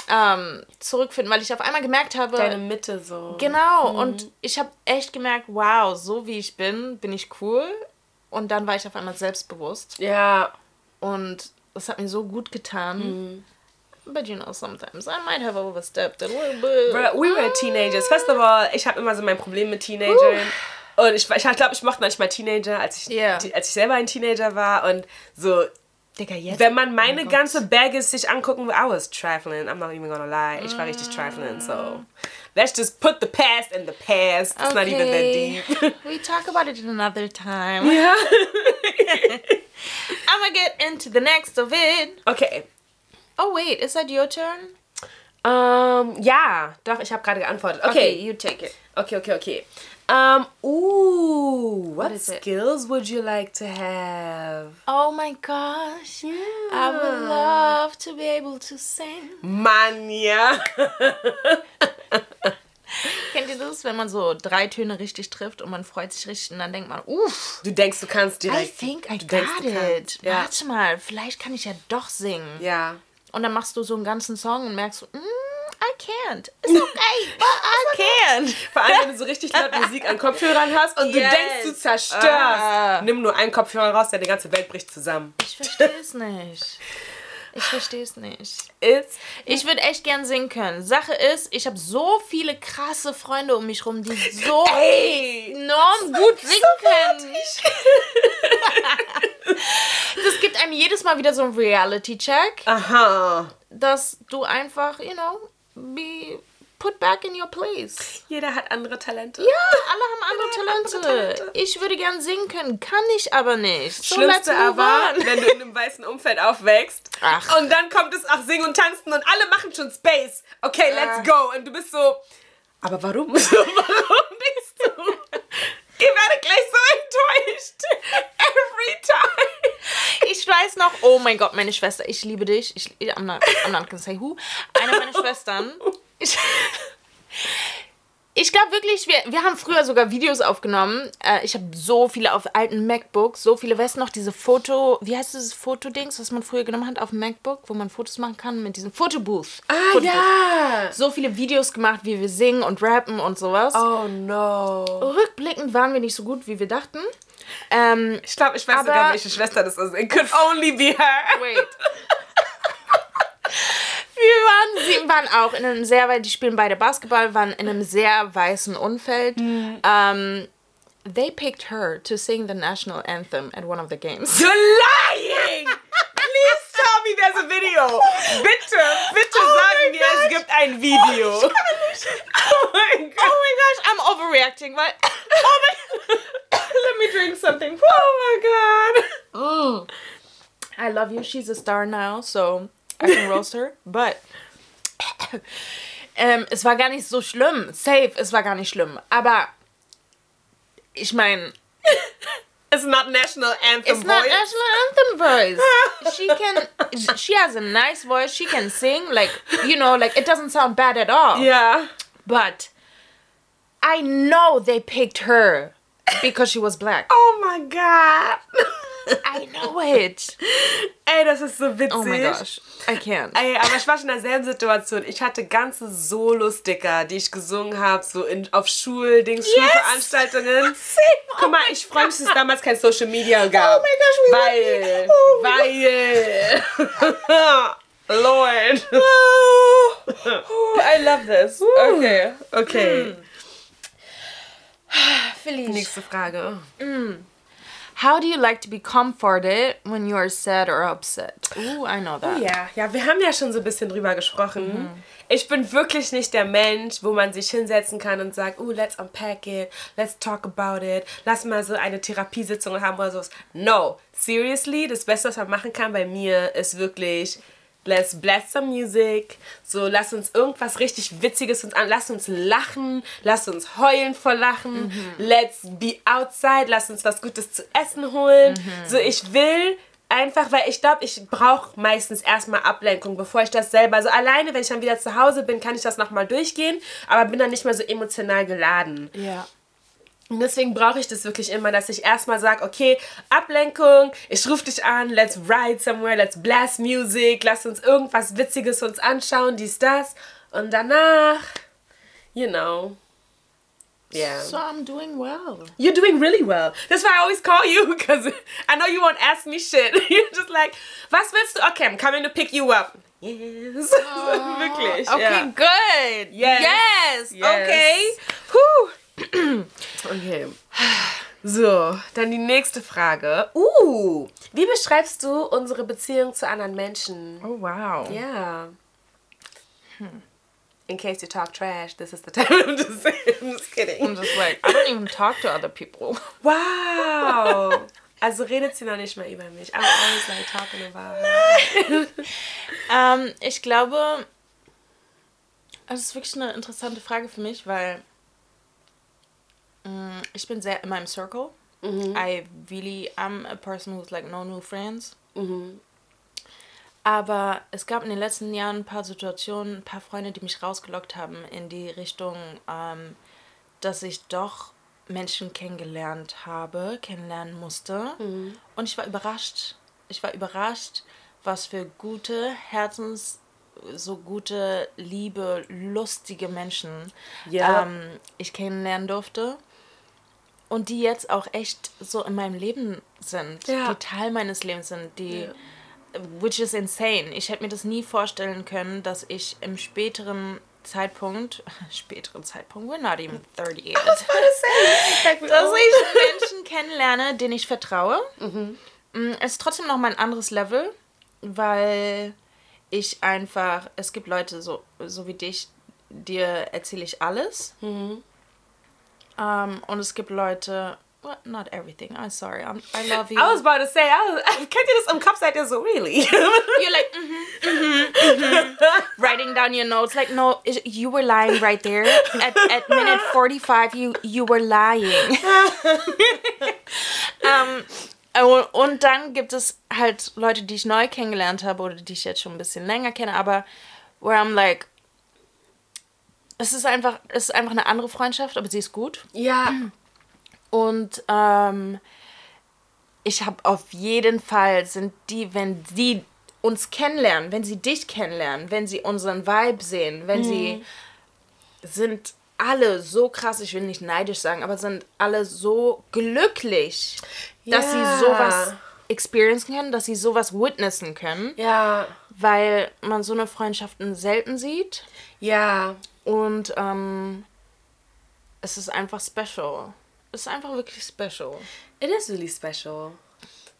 ähm, zurückfinden, weil ich auf einmal gemerkt habe, Deine Mitte so. genau, und ich habe echt gemerkt, wow, so wie ich bin, bin ich cool. Und dann war ich auf einmal selbstbewusst. Ja. Und das hat mir so gut getan. But you know, sometimes I might have overstepped a little bit. Bruh, we were teenagers. First of all, ich habe immer so mein Problem mit Teenagern. Und ich, ich glaube, ich mochte manchmal Teenager, als ich, die, als ich selber ein Teenager war. Und so, Digga, jetzt. wenn man meine Oh ganze Baggage sich angucken will, I was trifling. I'm not even gonna lie. Ich war richtig trifling. So, let's just put the past in the past. It's not even that Okay. deep. we talk about it another time. ja. I'm gonna get into the next of it. Okay. Oh, wait, is that your turn? Um, ja, doch, ich habe gerade geantwortet. Okay. you take it. Okay, okay, okay. Um, ooh, what, it? skills would you like to have? Oh my gosh. I would love to be able to sing. Mann, ja. Kennt ihr das, wenn man so drei Töne richtig trifft und man freut sich richtig und dann denkt man, uff, Du denkst, du kannst I direkt. think I du denkst, got du it. Ja. Warte mal, vielleicht kann ich ja doch singen. ja. Und dann machst du so einen ganzen Song und merkst, mm, I can't. It's okay, but I can't. Vor allem, wenn du so richtig laut Musik an Kopfhörern hast und du Yes. denkst, du zerstörst. Ah. Nimm nur einen Kopfhörer raus, der die ganze Welt bricht zusammen. Ich verstehe es nicht. Ich verstehe es nicht. It's Ich würde echt gern singen können. Sache ist, ich habe so viele krasse Freunde um mich rum, die so Ey! enorm gut singen können. Das gibt einem jedes Mal wieder so einen Reality-Check, Aha. dass du einfach, you know, be put back in your place. Jeder hat andere Talente. Ja, alle haben andere andere Talente. Talente. Ich würde gern singen können, kann ich aber nicht. So, Schlimmste let's aber, wenn du in einem weißen Umfeld aufwächst Ach. und dann kommt es auch Singen und Tanzen und alle machen schon Space. Okay, let's Ah. go. Und du bist so, aber warum? Warum bist du? Ihr werdet gleich so enttäuscht. Every time. Ich weiß noch, oh mein Gott, meine Schwester, ich liebe dich. Ich, I'm, not, I'm not gonna say who. Eine meiner Schwestern. Ich, ich glaube wirklich, wir, wir haben früher sogar Videos aufgenommen. Äh, ich habe so viele auf alten MacBooks, so viele. Weißt du noch, diese Foto, wie heißt dieses Fotodings, was man früher genommen hat auf dem MacBook, wo man Fotos machen kann mit diesem Fotobooth. Ah, Fotobooth. ja. So viele Videos gemacht, wie wir singen und rappen und sowas. Oh no. Rückblickend waren wir nicht so gut, wie wir dachten. Ähm, Ich glaube, ich weiß Aber- sogar, welche Schwester das ist. It could only be her. Wait. Wir waren, sie waren auch in einem sehr, weil die spielen beide Basketball, waren in einem sehr weißen Umfeld. Um, they picked her to sing the national anthem at one of the games. You're lying! Please tell me there's a video. Bitte, bitte Oh sag my mir, es gosh. gibt ein Video. Oh, Oh mein Gott. Oh my gosh, I'm overreacting, weil. Oh my. Let me drink something. Oh my god. I love you. She's a star now, so I can roast her. But ähm, es war gar nicht so schlimm. Safe, es war gar nicht schlimm. Aber ich meine, It's not national anthem voice. it's not national anthem voice. She can. She has a nice voice. She can sing. Like you know, like it doesn't sound bad at all. Yeah. But I know they picked her because she was black. Oh my God. I know it. Ey, das ist so witzig. Oh my gosh. I can't. Ey, aber ich war schon in derselben Situation. Ich hatte ganze Solo-Sticker, die ich gesungen habe, so in, auf Schuldings, yes. Schulveranstaltungen. Guck mal, ich freue mich, dass es damals kein Social Media gab. Oh my gosh, we weil, oh weil, Lord. Oh, I love this. Okay, okay. Felice. Nächste Frage. How do you like to be comforted when you are sad or upset? Ooh, I know that. Ja, ja, wir haben ja schon so ein bisschen drüber gesprochen. Ich bin wirklich nicht der Mensch, wo man sich hinsetzen kann und sagt, oh, let's unpack it, let's talk about it, lass mal so eine Therapiesitzung haben oder sowas. No, seriously, das Beste, was man machen kann bei mir, ist wirklich Let's blast some music. So, lass uns irgendwas richtig Witziges uns an. Lass uns lachen. Lass uns heulen vor Lachen. Let's be outside. Lass uns was Gutes zu essen holen. So, ich will einfach, weil ich glaube, ich brauche meistens erstmal Ablenkung, bevor ich das selber. So, alleine, wenn ich dann wieder zu Hause bin, kann ich das nochmal durchgehen. Aber bin dann nicht mehr so emotional geladen. Ja. Und deswegen brauche ich das wirklich immer, dass ich erstmal sage, okay, Ablenkung, ich rufe dich an, let's ride somewhere, let's blast music, lass uns irgendwas Witziges uns anschauen, dies, das. Und danach, you know, yeah. So I'm doing well. You're doing really well. That's why I always call you, because I know you won't ask me shit. You're just like, was willst du? Okay, I'm coming to pick you up. Yes. Wirklich. Okay, ja. good. Yes. Yes. Yes. Okay. Whew. Okay. So, dann die nächste Frage. Uh, wie beschreibst du unsere Beziehung zu anderen Menschen? Oh wow. Ja. In case you talk trash, this is the time. I'm just, saying, I'm just kidding. I'm just like I don't even talk to other people. Wow. Also redet sie noch nicht mal über mich. I'm always like talking about her. Ähm, ich glaube, das ist wirklich eine interessante Frage für mich, weil ich bin sehr in meinem Circle. I really am a person who's like no new friends. Aber es gab in den letzten Jahren ein paar Situationen, ein paar Freunde, die mich rausgelockt haben in die Richtung, ähm, dass ich doch Menschen kennengelernt habe, kennenlernen musste. Und ich war überrascht. Ich war überrascht, was für gute Herzens, so gute, liebe, lustige Menschen Ja. ähm, ich kennenlernen durfte. Und die jetzt auch echt so in meinem Leben sind, Ja. die Teil meines Lebens sind, die, which is insane. Ich hätte mir das nie vorstellen können, dass ich im späteren Zeitpunkt, späteren Zeitpunkt, we're not even 30 yet, dass ich Menschen kennenlerne, denen ich vertraue. Mm, Es ist trotzdem noch mal ein anderes Level, weil ich einfach, es gibt Leute so, so wie dich, dir erzähle ich alles. Ähm, und es gibt Leute, well, not everything, I'm sorry, I'm, I love you. I was about to say, I was, kennt ihr das im Kopf seid ihr so, really? You're like, mm-hmm, mm-hmm, mm-hmm. writing down your notes. Like, no, you were lying right there. At, at minute 45, you, you were lying. und, und dann gibt es halt Leute, die ich neu kennengelernt habe oder die ich jetzt schon ein bisschen länger kenne, aber where I'm like, es ist einfach, es ist einfach eine andere Freundschaft, aber sie ist gut. ja. Und ähm, ich habe auf jeden Fall sind die, wenn die uns kennenlernen, wenn sie dich kennenlernen, wenn sie unseren Vibe sehen, wenn sie sind alle so krass, ich will nicht neidisch sagen, aber sind alle so glücklich, dass Ja. sie sowas experiencen können, dass sie sowas witnessen können, Ja. weil man so eine Freundschaften selten sieht Ja. Und ähm, es ist einfach special. Es ist einfach wirklich special. It is really special.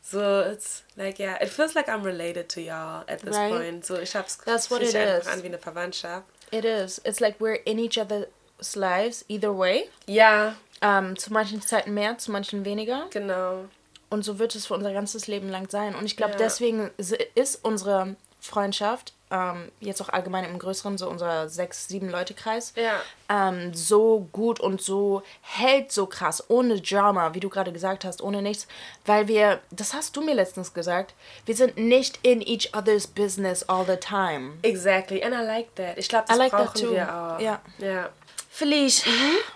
So it's like yeah, it feels like I'm related to y'all at this Right. point. So ich hab's That's what fühlt it sich einfach is. an wie eine Verwandtschaft. It is. It's like we're in each other's lives, either way. Ja, Ähm, zu manchen Zeiten mehr, zu manchen weniger. genau. Und so wird es für unser ganzes Leben lang sein. Und ich glaube, Ja. deswegen ist unsere Freundschaft, ähm, jetzt auch allgemein im größeren, so unser sechs, sieben Leute-Kreis, Ja. ähm, so gut und so hält so krass, ohne Drama, wie du gerade gesagt hast, ohne nichts, weil wir, das hast du mir letztens gesagt, wir sind nicht in each other's business all the time. Exactly. And I like that. Ich glaube, das I like that brauchen too. wir auch. Ja. Ja. Felice,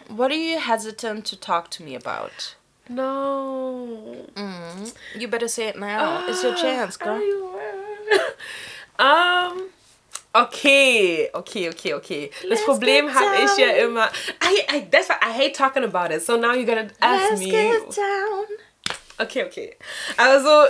what are you hesitant to talk to me about? No. Mm, you better say it now. It's your chance, girl. Um, okay, okay, okay, okay. Das Let's Problem get habe ich ja immer. I, I, that's why I hate talking about it. So now you're gonna ask Let's me. get down. Okay, okay. Also,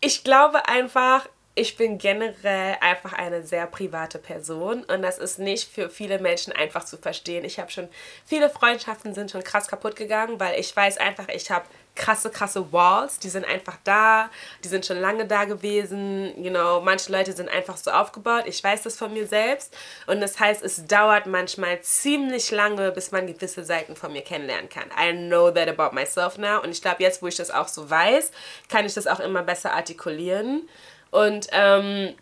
ich glaube einfach, ich bin generell einfach eine sehr private Person und das ist nicht für viele Menschen einfach zu verstehen. Ich habe schon, viele Freundschaften sind schon krass kaputt gegangen, weil ich weiß einfach, ich habe krasse, krasse Walls, die sind einfach da, die sind schon lange da gewesen, you know, manche Leute sind einfach so aufgebaut, ich weiß das von mir selbst und das heißt, es dauert manchmal ziemlich lange, bis man gewisse Seiten von mir kennenlernen kann. I know that about myself now und ich glaube, jetzt, wo ich das auch so weiß, kann ich das auch immer besser artikulieren und ähm,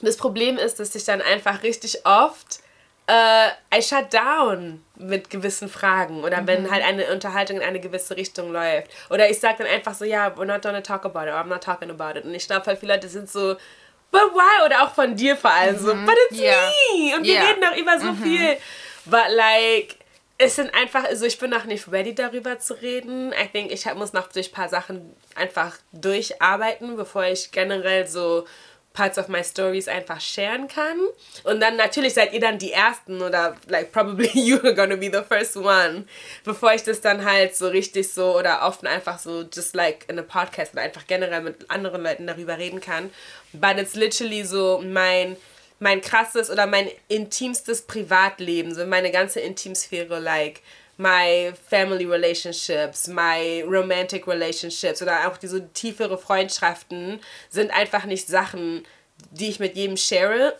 das Problem ist, dass ich dann einfach richtig oft äh, I shut down mit gewissen Fragen oder wenn halt eine Unterhaltung in eine gewisse Richtung läuft. Oder ich sage dann einfach so, ja, we're not gonna talk about it, or I'm not talking about it. Und ich glaube, halt viele Leute sind so, but why? Oder auch von dir vor allem so, but it's Ja. me! Und wir Ja. reden doch über so viel. But like, es sind einfach, also ich bin noch nicht ready darüber zu reden. I think, ich muss noch durch ein paar Sachen einfach durcharbeiten, bevor ich generell so Parts of my Stories einfach sharen kann. Und dann natürlich seid ihr dann die Ersten oder like probably you're gonna be the first one, bevor ich das dann halt so richtig so oder oft einfach so just like in a podcast oder einfach generell mit anderen Leuten darüber reden kann. But it's literally so mein mein krasses oder mein intimstes Privatleben, so meine ganze Intimsphäre, like my family relationships, my romantic relationships oder auch diese tiefere Freundschaften sind einfach nicht Sachen, die ich mit jedem share.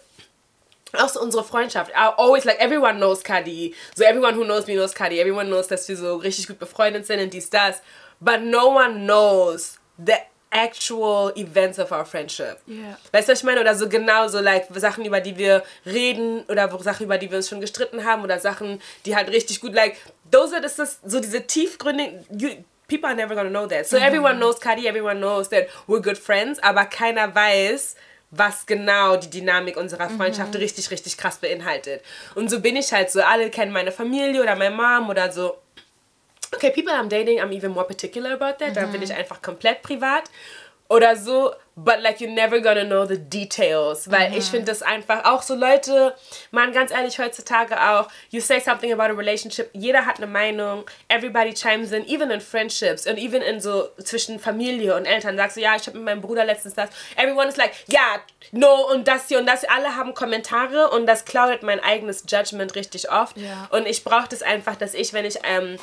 Auch so unsere Freundschaft. I always like everyone knows Kadi. So everyone who knows me knows Kadi. Everyone knows, dass wir so richtig gut befreundet sind und dies, das. But no one knows the actual events of our friendship. Yeah. Weißt du, was ich meine? Oder so genau so, like, Sachen, über die wir reden oder Sachen, über die wir uns schon gestritten haben oder Sachen, die halt richtig gut, like, those are, das ist so diese tiefgründigen, you, people are never gonna know that. So everyone knows Kadi, everyone knows that we're good friends, aber keiner weiß, was genau die Dynamik unserer Freundschaft richtig, richtig krass beinhaltet. Und so bin ich halt so, alle kennen meine Familie oder meine Mom oder so. Okay, people I'm dating, I'm even more particular about that. Da bin ich einfach komplett privat. Oder so, but like you're never gonna know the details. Weil ich finde das einfach auch so Leute, man, ganz ehrlich, heutzutage auch, you say something about a relationship, jeder hat eine Meinung, everybody chimes in, even in friendships und even in so zwischen Familie und Eltern. Sagst du, ja, ich habe mit meinem Bruder letztens das. Everyone is like, ja, no und das hier und das. Alle haben Kommentare und das cloudet mein eigenes Judgment richtig oft. Ja. Und ich brauche das einfach, dass ich, wenn ich ähm,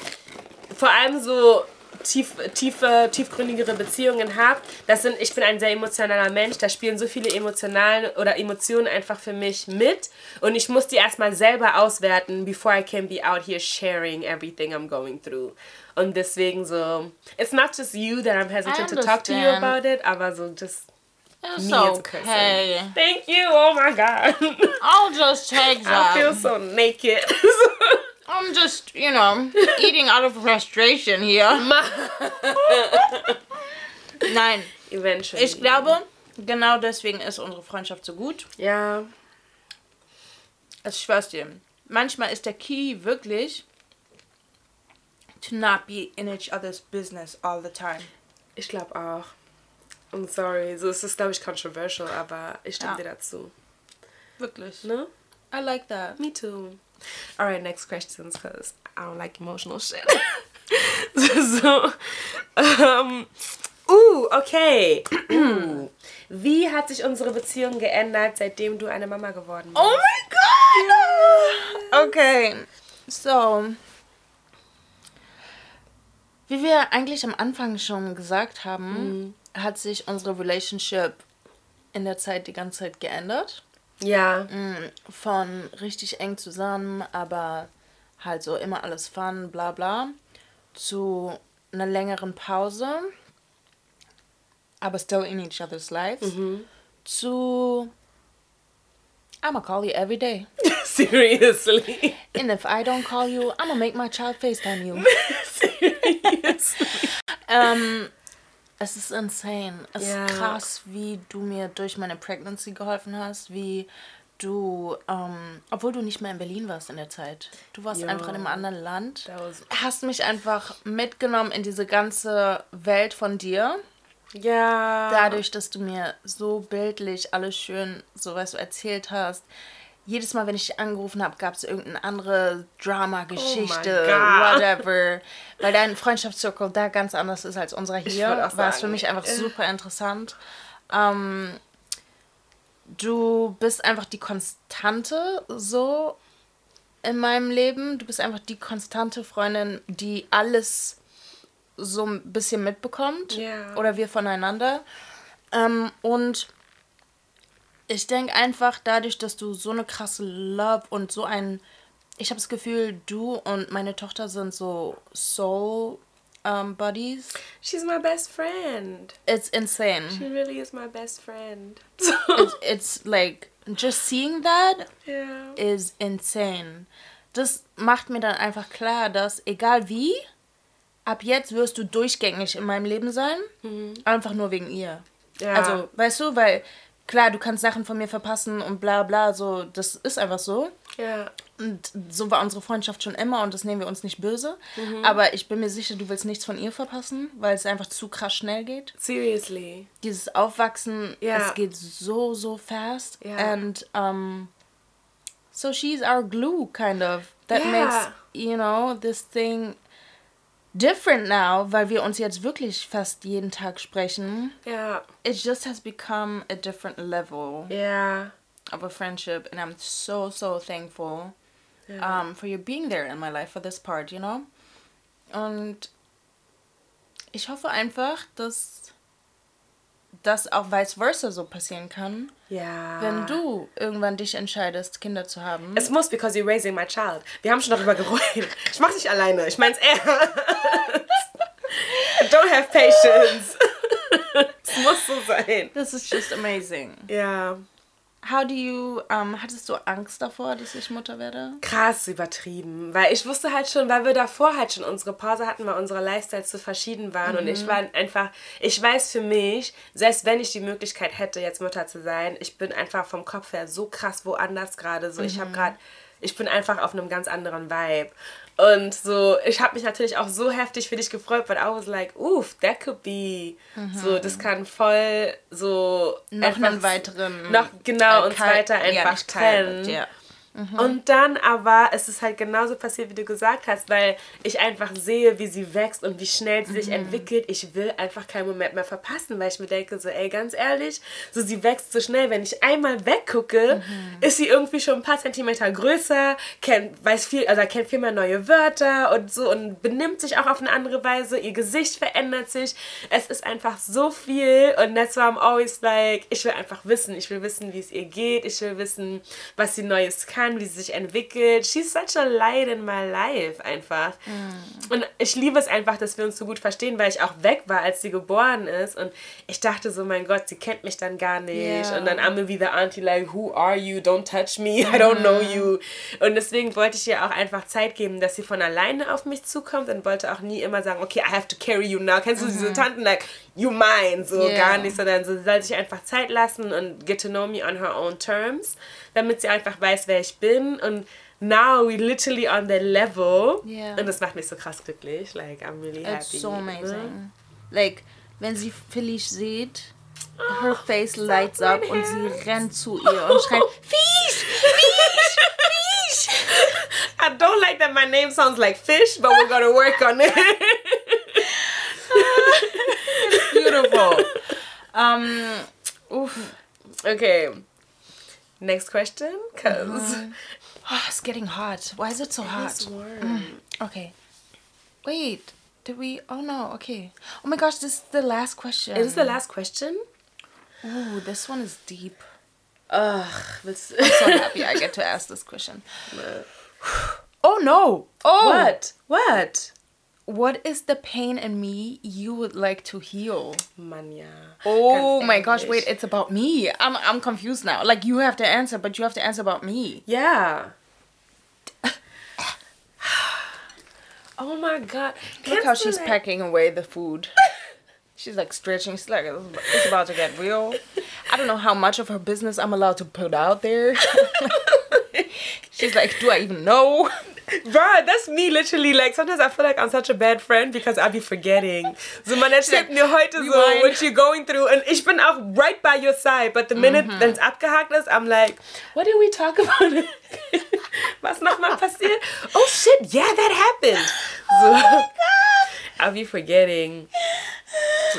vor allem so tief, tiefe, tiefgründigere Beziehungen habe, das sind, ich bin ein sehr emotionaler Mensch, da spielen so viele emotionalen oder Emotionen einfach für mich mit und ich muss die erstmal selber auswerten, before I can be out here sharing everything I'm going through. Und deswegen so, it's not just you that I'm hesitant to talk to you about it, aber so just It's me as a person. okay. Thank you, oh my god. I'll just take I feel that. so naked. I'm just, you know, eating out of frustration here. Nein, Eventually. ich glaube, genau deswegen ist unsere Freundschaft so gut. Ja. Also ich schwör's dir. Manchmal ist der Key wirklich to not be in each other's business all the time. Ich glaube auch. I'm sorry, so es ist glaube ich controversial, aber ich stimme Ja. dir dazu. Wirklich. Ne? I like that. Me too. Alright, next questions, because I don't like emotional shit. so, ähm, uh, okay. Wie hat sich unsere Beziehung geändert, seitdem du eine Mama geworden bist? Oh my god! Okay, so. Wie wir eigentlich am Anfang schon gesagt haben, hat sich unsere Relationship in der Zeit die ganze Zeit geändert. Ja. Von richtig eng zusammen, aber halt so immer alles fun, bla bla, zu einer längeren Pause, aber still in each other's lives, zu I'ma call you every day. Seriously. And if I don't call you, I'm gonna make my child FaceTime you. Seriously. ähm, es ist insane. Es Ja. ist krass, wie du mir durch meine Pregnancy geholfen hast, wie du, ähm, obwohl du nicht mehr in Berlin warst in der Zeit, du warst ja. einfach in einem anderen Land, hast mich einfach mitgenommen in diese ganze Welt von dir. Ja. Dadurch, dass du mir so bildlich alles schön, so was du erzählt hast. Jedes Mal, wenn ich dich angerufen habe, gab es irgendeine andere Drama-Geschichte, oh whatever. Weil dein Freundschaftszirkel da ganz anders ist als unserer hier, war es für mich einfach super interessant. Ähm, du bist einfach die Konstante so in meinem Leben. Du bist einfach die konstante Freundin, die alles so ein bisschen mitbekommt. Yeah. Oder wir voneinander. Ähm, und ich denke einfach, dadurch, dass du so eine krasse Love und so ein. Ich habe das Gefühl, du und meine Tochter sind so Soul um, buddies. She's my best friend. It's insane. She really is my best friend. it's, it's like just seeing that yeah. is insane. Das macht mir dann einfach klar, dass egal wie, ab jetzt wirst du durchgängig in meinem Leben sein, mhm. einfach nur wegen ihr. Ja. Also, weißt du, weil klar, du kannst Sachen von mir verpassen und bla bla, so, das ist einfach so. Ja. Und so war unsere Freundschaft schon immer und das nehmen wir uns nicht böse. Mhm. Aber ich bin mir sicher, du willst nichts von ihr verpassen, weil es einfach zu krass schnell geht. Seriously. Dieses Aufwachsen, yeah. es geht so, so fast. Yeah. And um, so she's our glue, kind of. That yeah. makes, you know, this thing different now, weil wir uns jetzt wirklich fast jeden Tag sprechen. Yeah. It just has become a different level. Yeah. Of a friendship, and I'm so so thankful yeah. um, for you being there in my life for this part, you know. Und ich hoffe einfach, dass das auch vice versa so passieren kann. Ja. Wenn du irgendwann dich entscheidest, Kinder zu haben. Es muss, because you're raising my child. Wir haben schon darüber geredet. Ich mach's nicht alleine. Ich mein's ernst. Don't have patience. es muss so sein. This is just amazing. Ja. How do you, um, hattest du Angst davor, dass ich Mutter werde? Krass übertrieben, weil ich wusste halt schon, weil wir davor halt schon unsere Pause hatten, weil unsere Lifestyles so verschieden waren mhm. und ich mhm. war einfach, ich weiß für mich, selbst wenn ich die Möglichkeit hätte, jetzt Mutter zu sein, ich bin einfach vom Kopf her so krass woanders gerade, so mhm. ich habe gerade ich bin einfach auf einem ganz anderen Vibe. Und so, ich habe mich natürlich auch so heftig für dich gefreut, weil I was like, oof, that could be. Mhm. So, das kann voll so. Noch einen weiteren. Noch, genau, uns weiter einfach ja, trennen. Ja. Mhm. Und dann aber ist es halt genauso passiert, wie du gesagt hast, weil ich einfach sehe, wie sie wächst und wie schnell sie mhm. sich entwickelt. Ich will einfach keinen Moment mehr verpassen, weil ich mir denke, so, ey, ganz ehrlich, so sie wächst so schnell. Wenn ich einmal weggucke, mhm. ist sie irgendwie schon ein paar Zentimeter größer, kennt, weiß viel, also kennt viel mehr neue Wörter und so und benimmt sich auch auf eine andere Weise. Ihr Gesicht verändert sich. Es ist einfach so viel und that's why I'm always like, ich will einfach wissen. Ich will wissen, wie es ihr geht. Ich will wissen, was sie Neues kann kann, wie sie sich entwickelt. She's such a light in my life einfach. Mm. Und ich liebe es einfach, dass wir uns so gut verstehen, weil ich auch weg war, als sie geboren ist. Und ich dachte so, mein Gott, sie kennt mich dann gar nicht. Yeah. Und dann I'm wie the auntie like, who are you? Don't touch me. I don't know mm. you. Und deswegen wollte ich ihr auch einfach Zeit geben, dass sie von alleine auf mich zukommt und wollte auch nie immer sagen, okay, I have to carry you now. Kennst du mm -hmm. diese Tanten, like, you mine, so yeah. gar nicht, sondern so, sie soll sich einfach Zeit lassen und get to know me on her own terms damit sie einfach weiß, wer ich bin. Und now we literally on the level. Yeah. und das macht mich so krass glücklich. Like I'm really happy. It's so amazing. Ne? like wenn sie Felice sieht her oh, face lights up und sie rennt zu ihr und schreit Fisch Fisch Fisch I don't like that my name sounds like fish but we're gonna work on it beautiful um oof. okay Next question, because uh, oh, it's getting hot. Why is it so it hot? Mm. Okay. Wait, did we? Oh no. Okay. Oh my gosh, this is the last question. Is this the last question? Ooh, this one is deep. Ugh, this. I'm so happy I get to ask this question. oh no! Oh, what? What? What is the pain in me you would like to heal? Mania. Oh my gosh, wait, it's about me. I'm I'm confused now. Like you have to answer, but you have to answer about me. Yeah. oh my god. Look how she's packing away the food. She's like stretching. She's like, it's about to get real. I don't know how much of her business I'm allowed to put out there. She's like, do I even know? Bruh, that's me literally. Like, sometimes I feel like I'm such a bad friend because I be forgetting. So, man erzählt mir heute so, what you're going through. Und ich bin auch right by your side. But the minute, mm -hmm. wenn es abgehakt ist, I'm like, what did we talk about? Was nochmal passiert? Oh shit, yeah, that happened. So, oh my God. I'll be forgetting.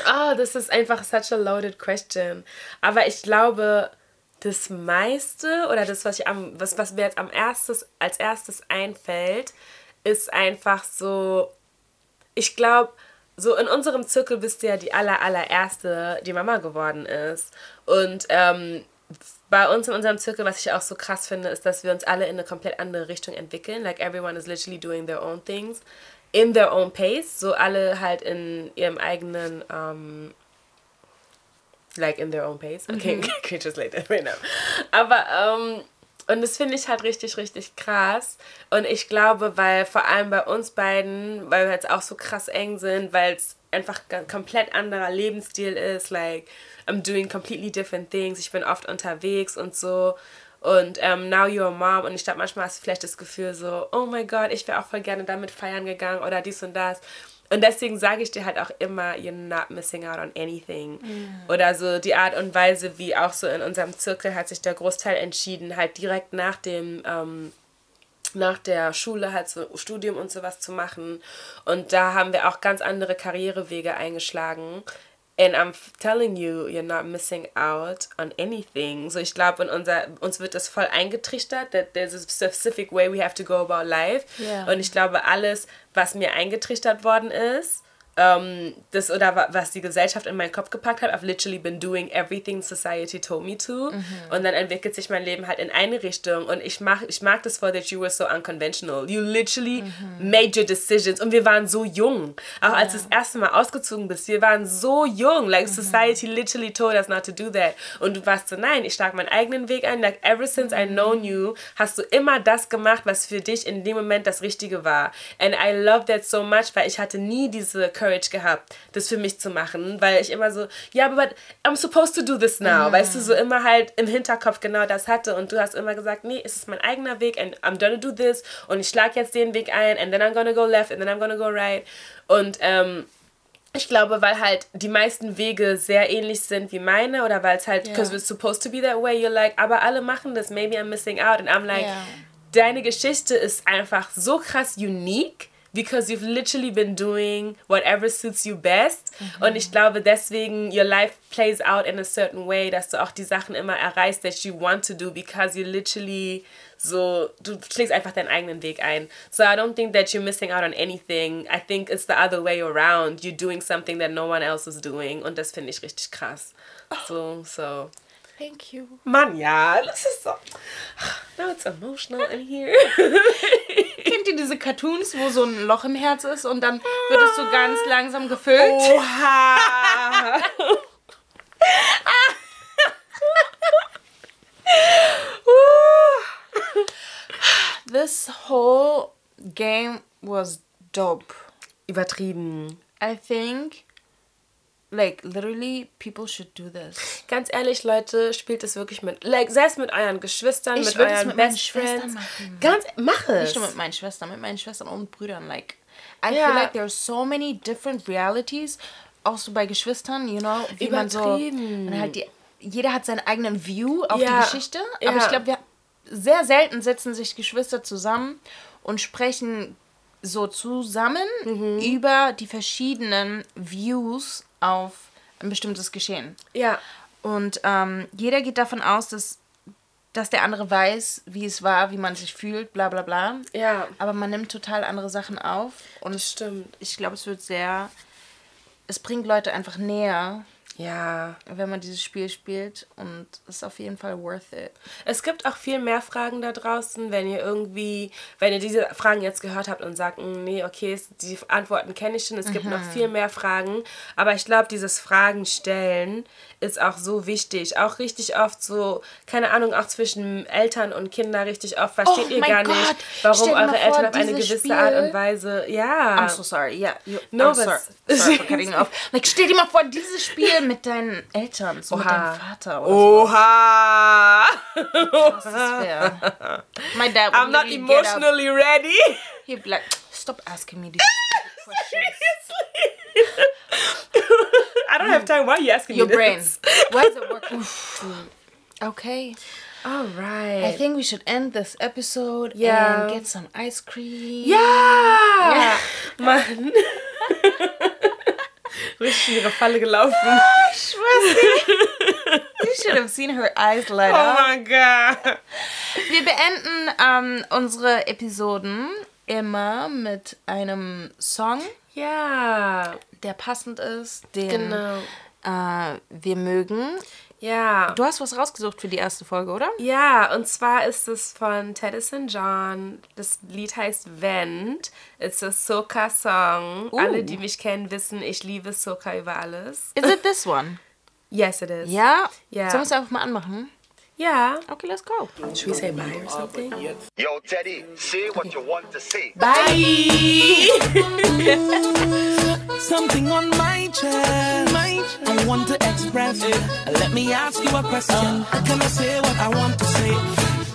Oh, das ist einfach such a loaded question. Aber ich glaube, das meiste oder das, was, ich am, was, was mir jetzt am erstes, als erstes einfällt, ist einfach so, ich glaube, so in unserem Zirkel bist du ja die aller, allererste, die Mama geworden ist. Und ähm, bei uns in unserem Zirkel, was ich auch so krass finde, ist, dass wir uns alle in eine komplett andere Richtung entwickeln. Like everyone is literally doing their own things in their own pace. So alle halt in ihrem eigenen ähm, like in their own pace. Okay, mhm. can just like that right now. Aber ähm, und das finde ich halt richtig, richtig krass. Und ich glaube, weil vor allem bei uns beiden, weil wir jetzt auch so krass eng sind, weil es einfach ein komplett anderer Lebensstil ist, like I'm doing completely different things, ich bin oft unterwegs und so. Und ähm, now you're a mom. Und ich glaube, manchmal hast du vielleicht das Gefühl so, oh mein Gott, ich wäre auch voll gerne damit feiern gegangen oder dies und das. Und deswegen sage ich dir halt auch immer, you're not missing out on anything. Mm. Oder so die Art und Weise, wie auch so in unserem Zirkel hat sich der Großteil entschieden, halt direkt nach dem, ähm, nach der Schule halt so Studium und sowas zu machen. Und da haben wir auch ganz andere Karrierewege eingeschlagen. And I'm telling you, you're not missing out on anything. So ich glaube, unser, uns wird das voll eingetrichtert, that there's a specific way we have to go about life. Yeah. Und ich glaube, alles, was mir eingetrichtert worden ist, ähm, das oder was die Gesellschaft in meinen Kopf gepackt hat, I've literally been doing everything society told me to. Mhm. Und dann entwickelt sich mein Leben halt in eine Richtung. Und ich mag, ich mag das vor, that you were so unconventional. You literally mhm. made your decisions. Und wir waren so jung. Auch als du das erste Mal ausgezogen bist, wir waren so jung. Like mhm. society literally told us not to do that. Und du warst so, nein, ich schlage meinen eigenen Weg ein. Like ever since I known you, hast du immer das gemacht, was für dich in dem Moment das Richtige war. And I love that so much, weil ich hatte nie diese Courage Courage gehabt, das für mich zu machen, weil ich immer so, ja, aber I'm supposed to do this now, mm. weißt du, so immer halt im Hinterkopf genau das hatte und du hast immer gesagt, nee, es ist mein eigener Weg and I'm gonna do this und ich schlage jetzt den Weg ein and then I'm gonna go left and then I'm gonna go right und ähm, ich glaube, weil halt die meisten Wege sehr ähnlich sind wie meine oder weil es halt, because yeah. we're supposed to be that way, you're like, aber alle machen das, maybe I'm missing out. And I'm like, yeah. deine Geschichte ist einfach so krass unique because you've literally been doing whatever suits you best. Mhm. Und ich glaube, deswegen your life plays out in a certain way, dass du auch die Sachen immer erreichst, that you want to do, because you literally so, du schlägst einfach deinen eigenen Weg ein. So I don't think that you're missing out on anything. I think it's the other way around. You're doing something that no one else is doing. Und das finde ich richtig krass. So, so. Thank you. Mann, ja, das ist so. Now it's emotional in here. Kennt ihr diese Cartoons, wo so ein Loch im Herz ist und dann wird es so ganz langsam gefüllt? Oha! This whole game was dope. Übertrieben. I think Like, literally, people should do this. Ganz ehrlich, Leute, spielt es wirklich mit. Like, selbst mit euren Geschwistern, ich mit euren mit Best Friends. Machen. Ganz, mach es. Nicht nur mit meinen Schwestern, mit meinen Schwestern und Brüdern. Like, I ja. feel like there are so many different realities. Auch so bei Geschwistern, you know, wie man so. Man halt die, jeder hat seinen eigenen View auf ja. die Geschichte. Aber ja. ich glaube, sehr selten setzen sich Geschwister zusammen und sprechen so zusammen mhm. über die verschiedenen Views auf ein bestimmtes Geschehen. Ja. Und ähm, jeder geht davon aus, dass, dass der andere weiß, wie es war, wie man sich fühlt, bla bla bla. Ja. Aber man nimmt total andere Sachen auf. Und das stimmt. Ich glaube, es wird sehr. Es bringt Leute einfach näher. Ja. Wenn man dieses Spiel spielt und es ist auf jeden Fall worth it. Es gibt auch viel mehr Fragen da draußen, wenn ihr irgendwie, wenn ihr diese Fragen jetzt gehört habt und sagt, "Mm, nee, okay, die Antworten kenne ich schon, es gibt noch viel mehr Fragen. Aber ich glaube, dieses Fragen stellen ist auch so wichtig. Auch richtig oft so, keine Ahnung, auch zwischen Eltern und Kindern richtig oft versteht Oh ihr gar Gott. nicht, warum eure vor, Eltern auf eine gewisse Spiel- Art und Weise, ja. I'm so sorry. Yeah, you, No, I'm sorry, sorry for cutting off. Like, stell dir mal vor, dieses Spiel mit deinen Eltern, so mit deinem Vater oder so. Oha! Das wär. My dad I'm not get up. emotionally ready. He'd be like, stop asking me these questions. I don't have time. Why are you asking Your me brain. this? Why is it working? okay. All right. I think we should end this episode Yeah. and get some ice cream. Yeah. Mann. Richtig in ihre Falle gelaufen. You should have seen her eyes light Oh up. mein Gott. Wir beenden ähm, unsere Episoden immer mit einem Song, Ja. der passend ist, den Genau. äh, wir mögen. Ja. Du hast was rausgesucht für die erste Folge, oder? Ja, und zwar ist es von Teddyson John. Das Lied heißt Vent. It's a Soca-Song. Alle, die mich kennen, wissen, ich liebe Soca über alles. Is it this one? Yes, it is. Ja? Ja. Sollen wir es einfach mal anmachen? Ja. Okay, let's go. Should we say bye or something? Yo, Teddy, say what you want to say. Something on my chest. I want to express it. Let me ask you a question. Can I say what I want to say?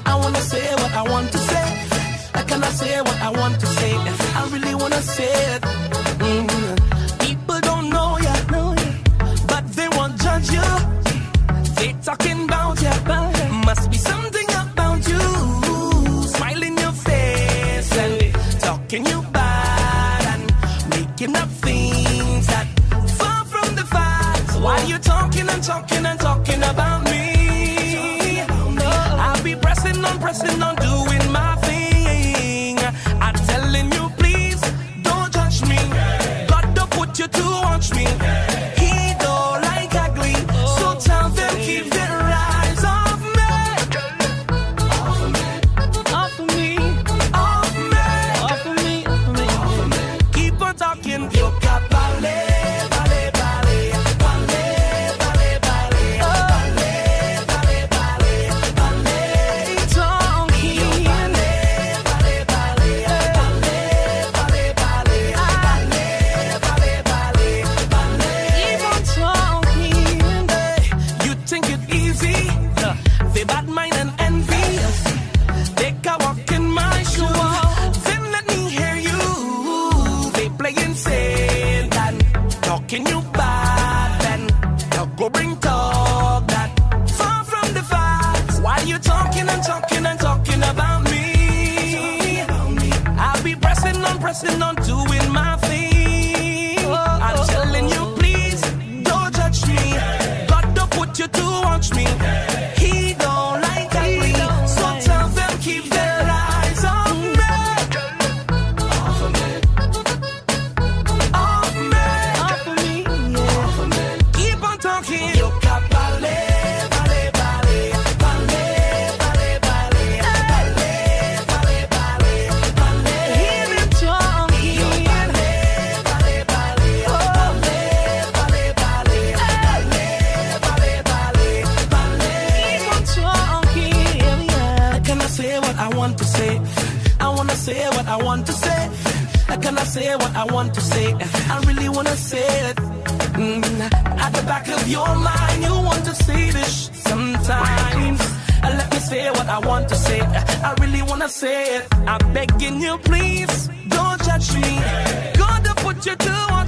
I want to say what I want to say. Can I say what I want to say? I really want to say it. Mm. People don't know ya, but they won't judge you. They talking about ya. Must passing on. touch me I it. I'm begging you, please don't judge me. God to put you to watch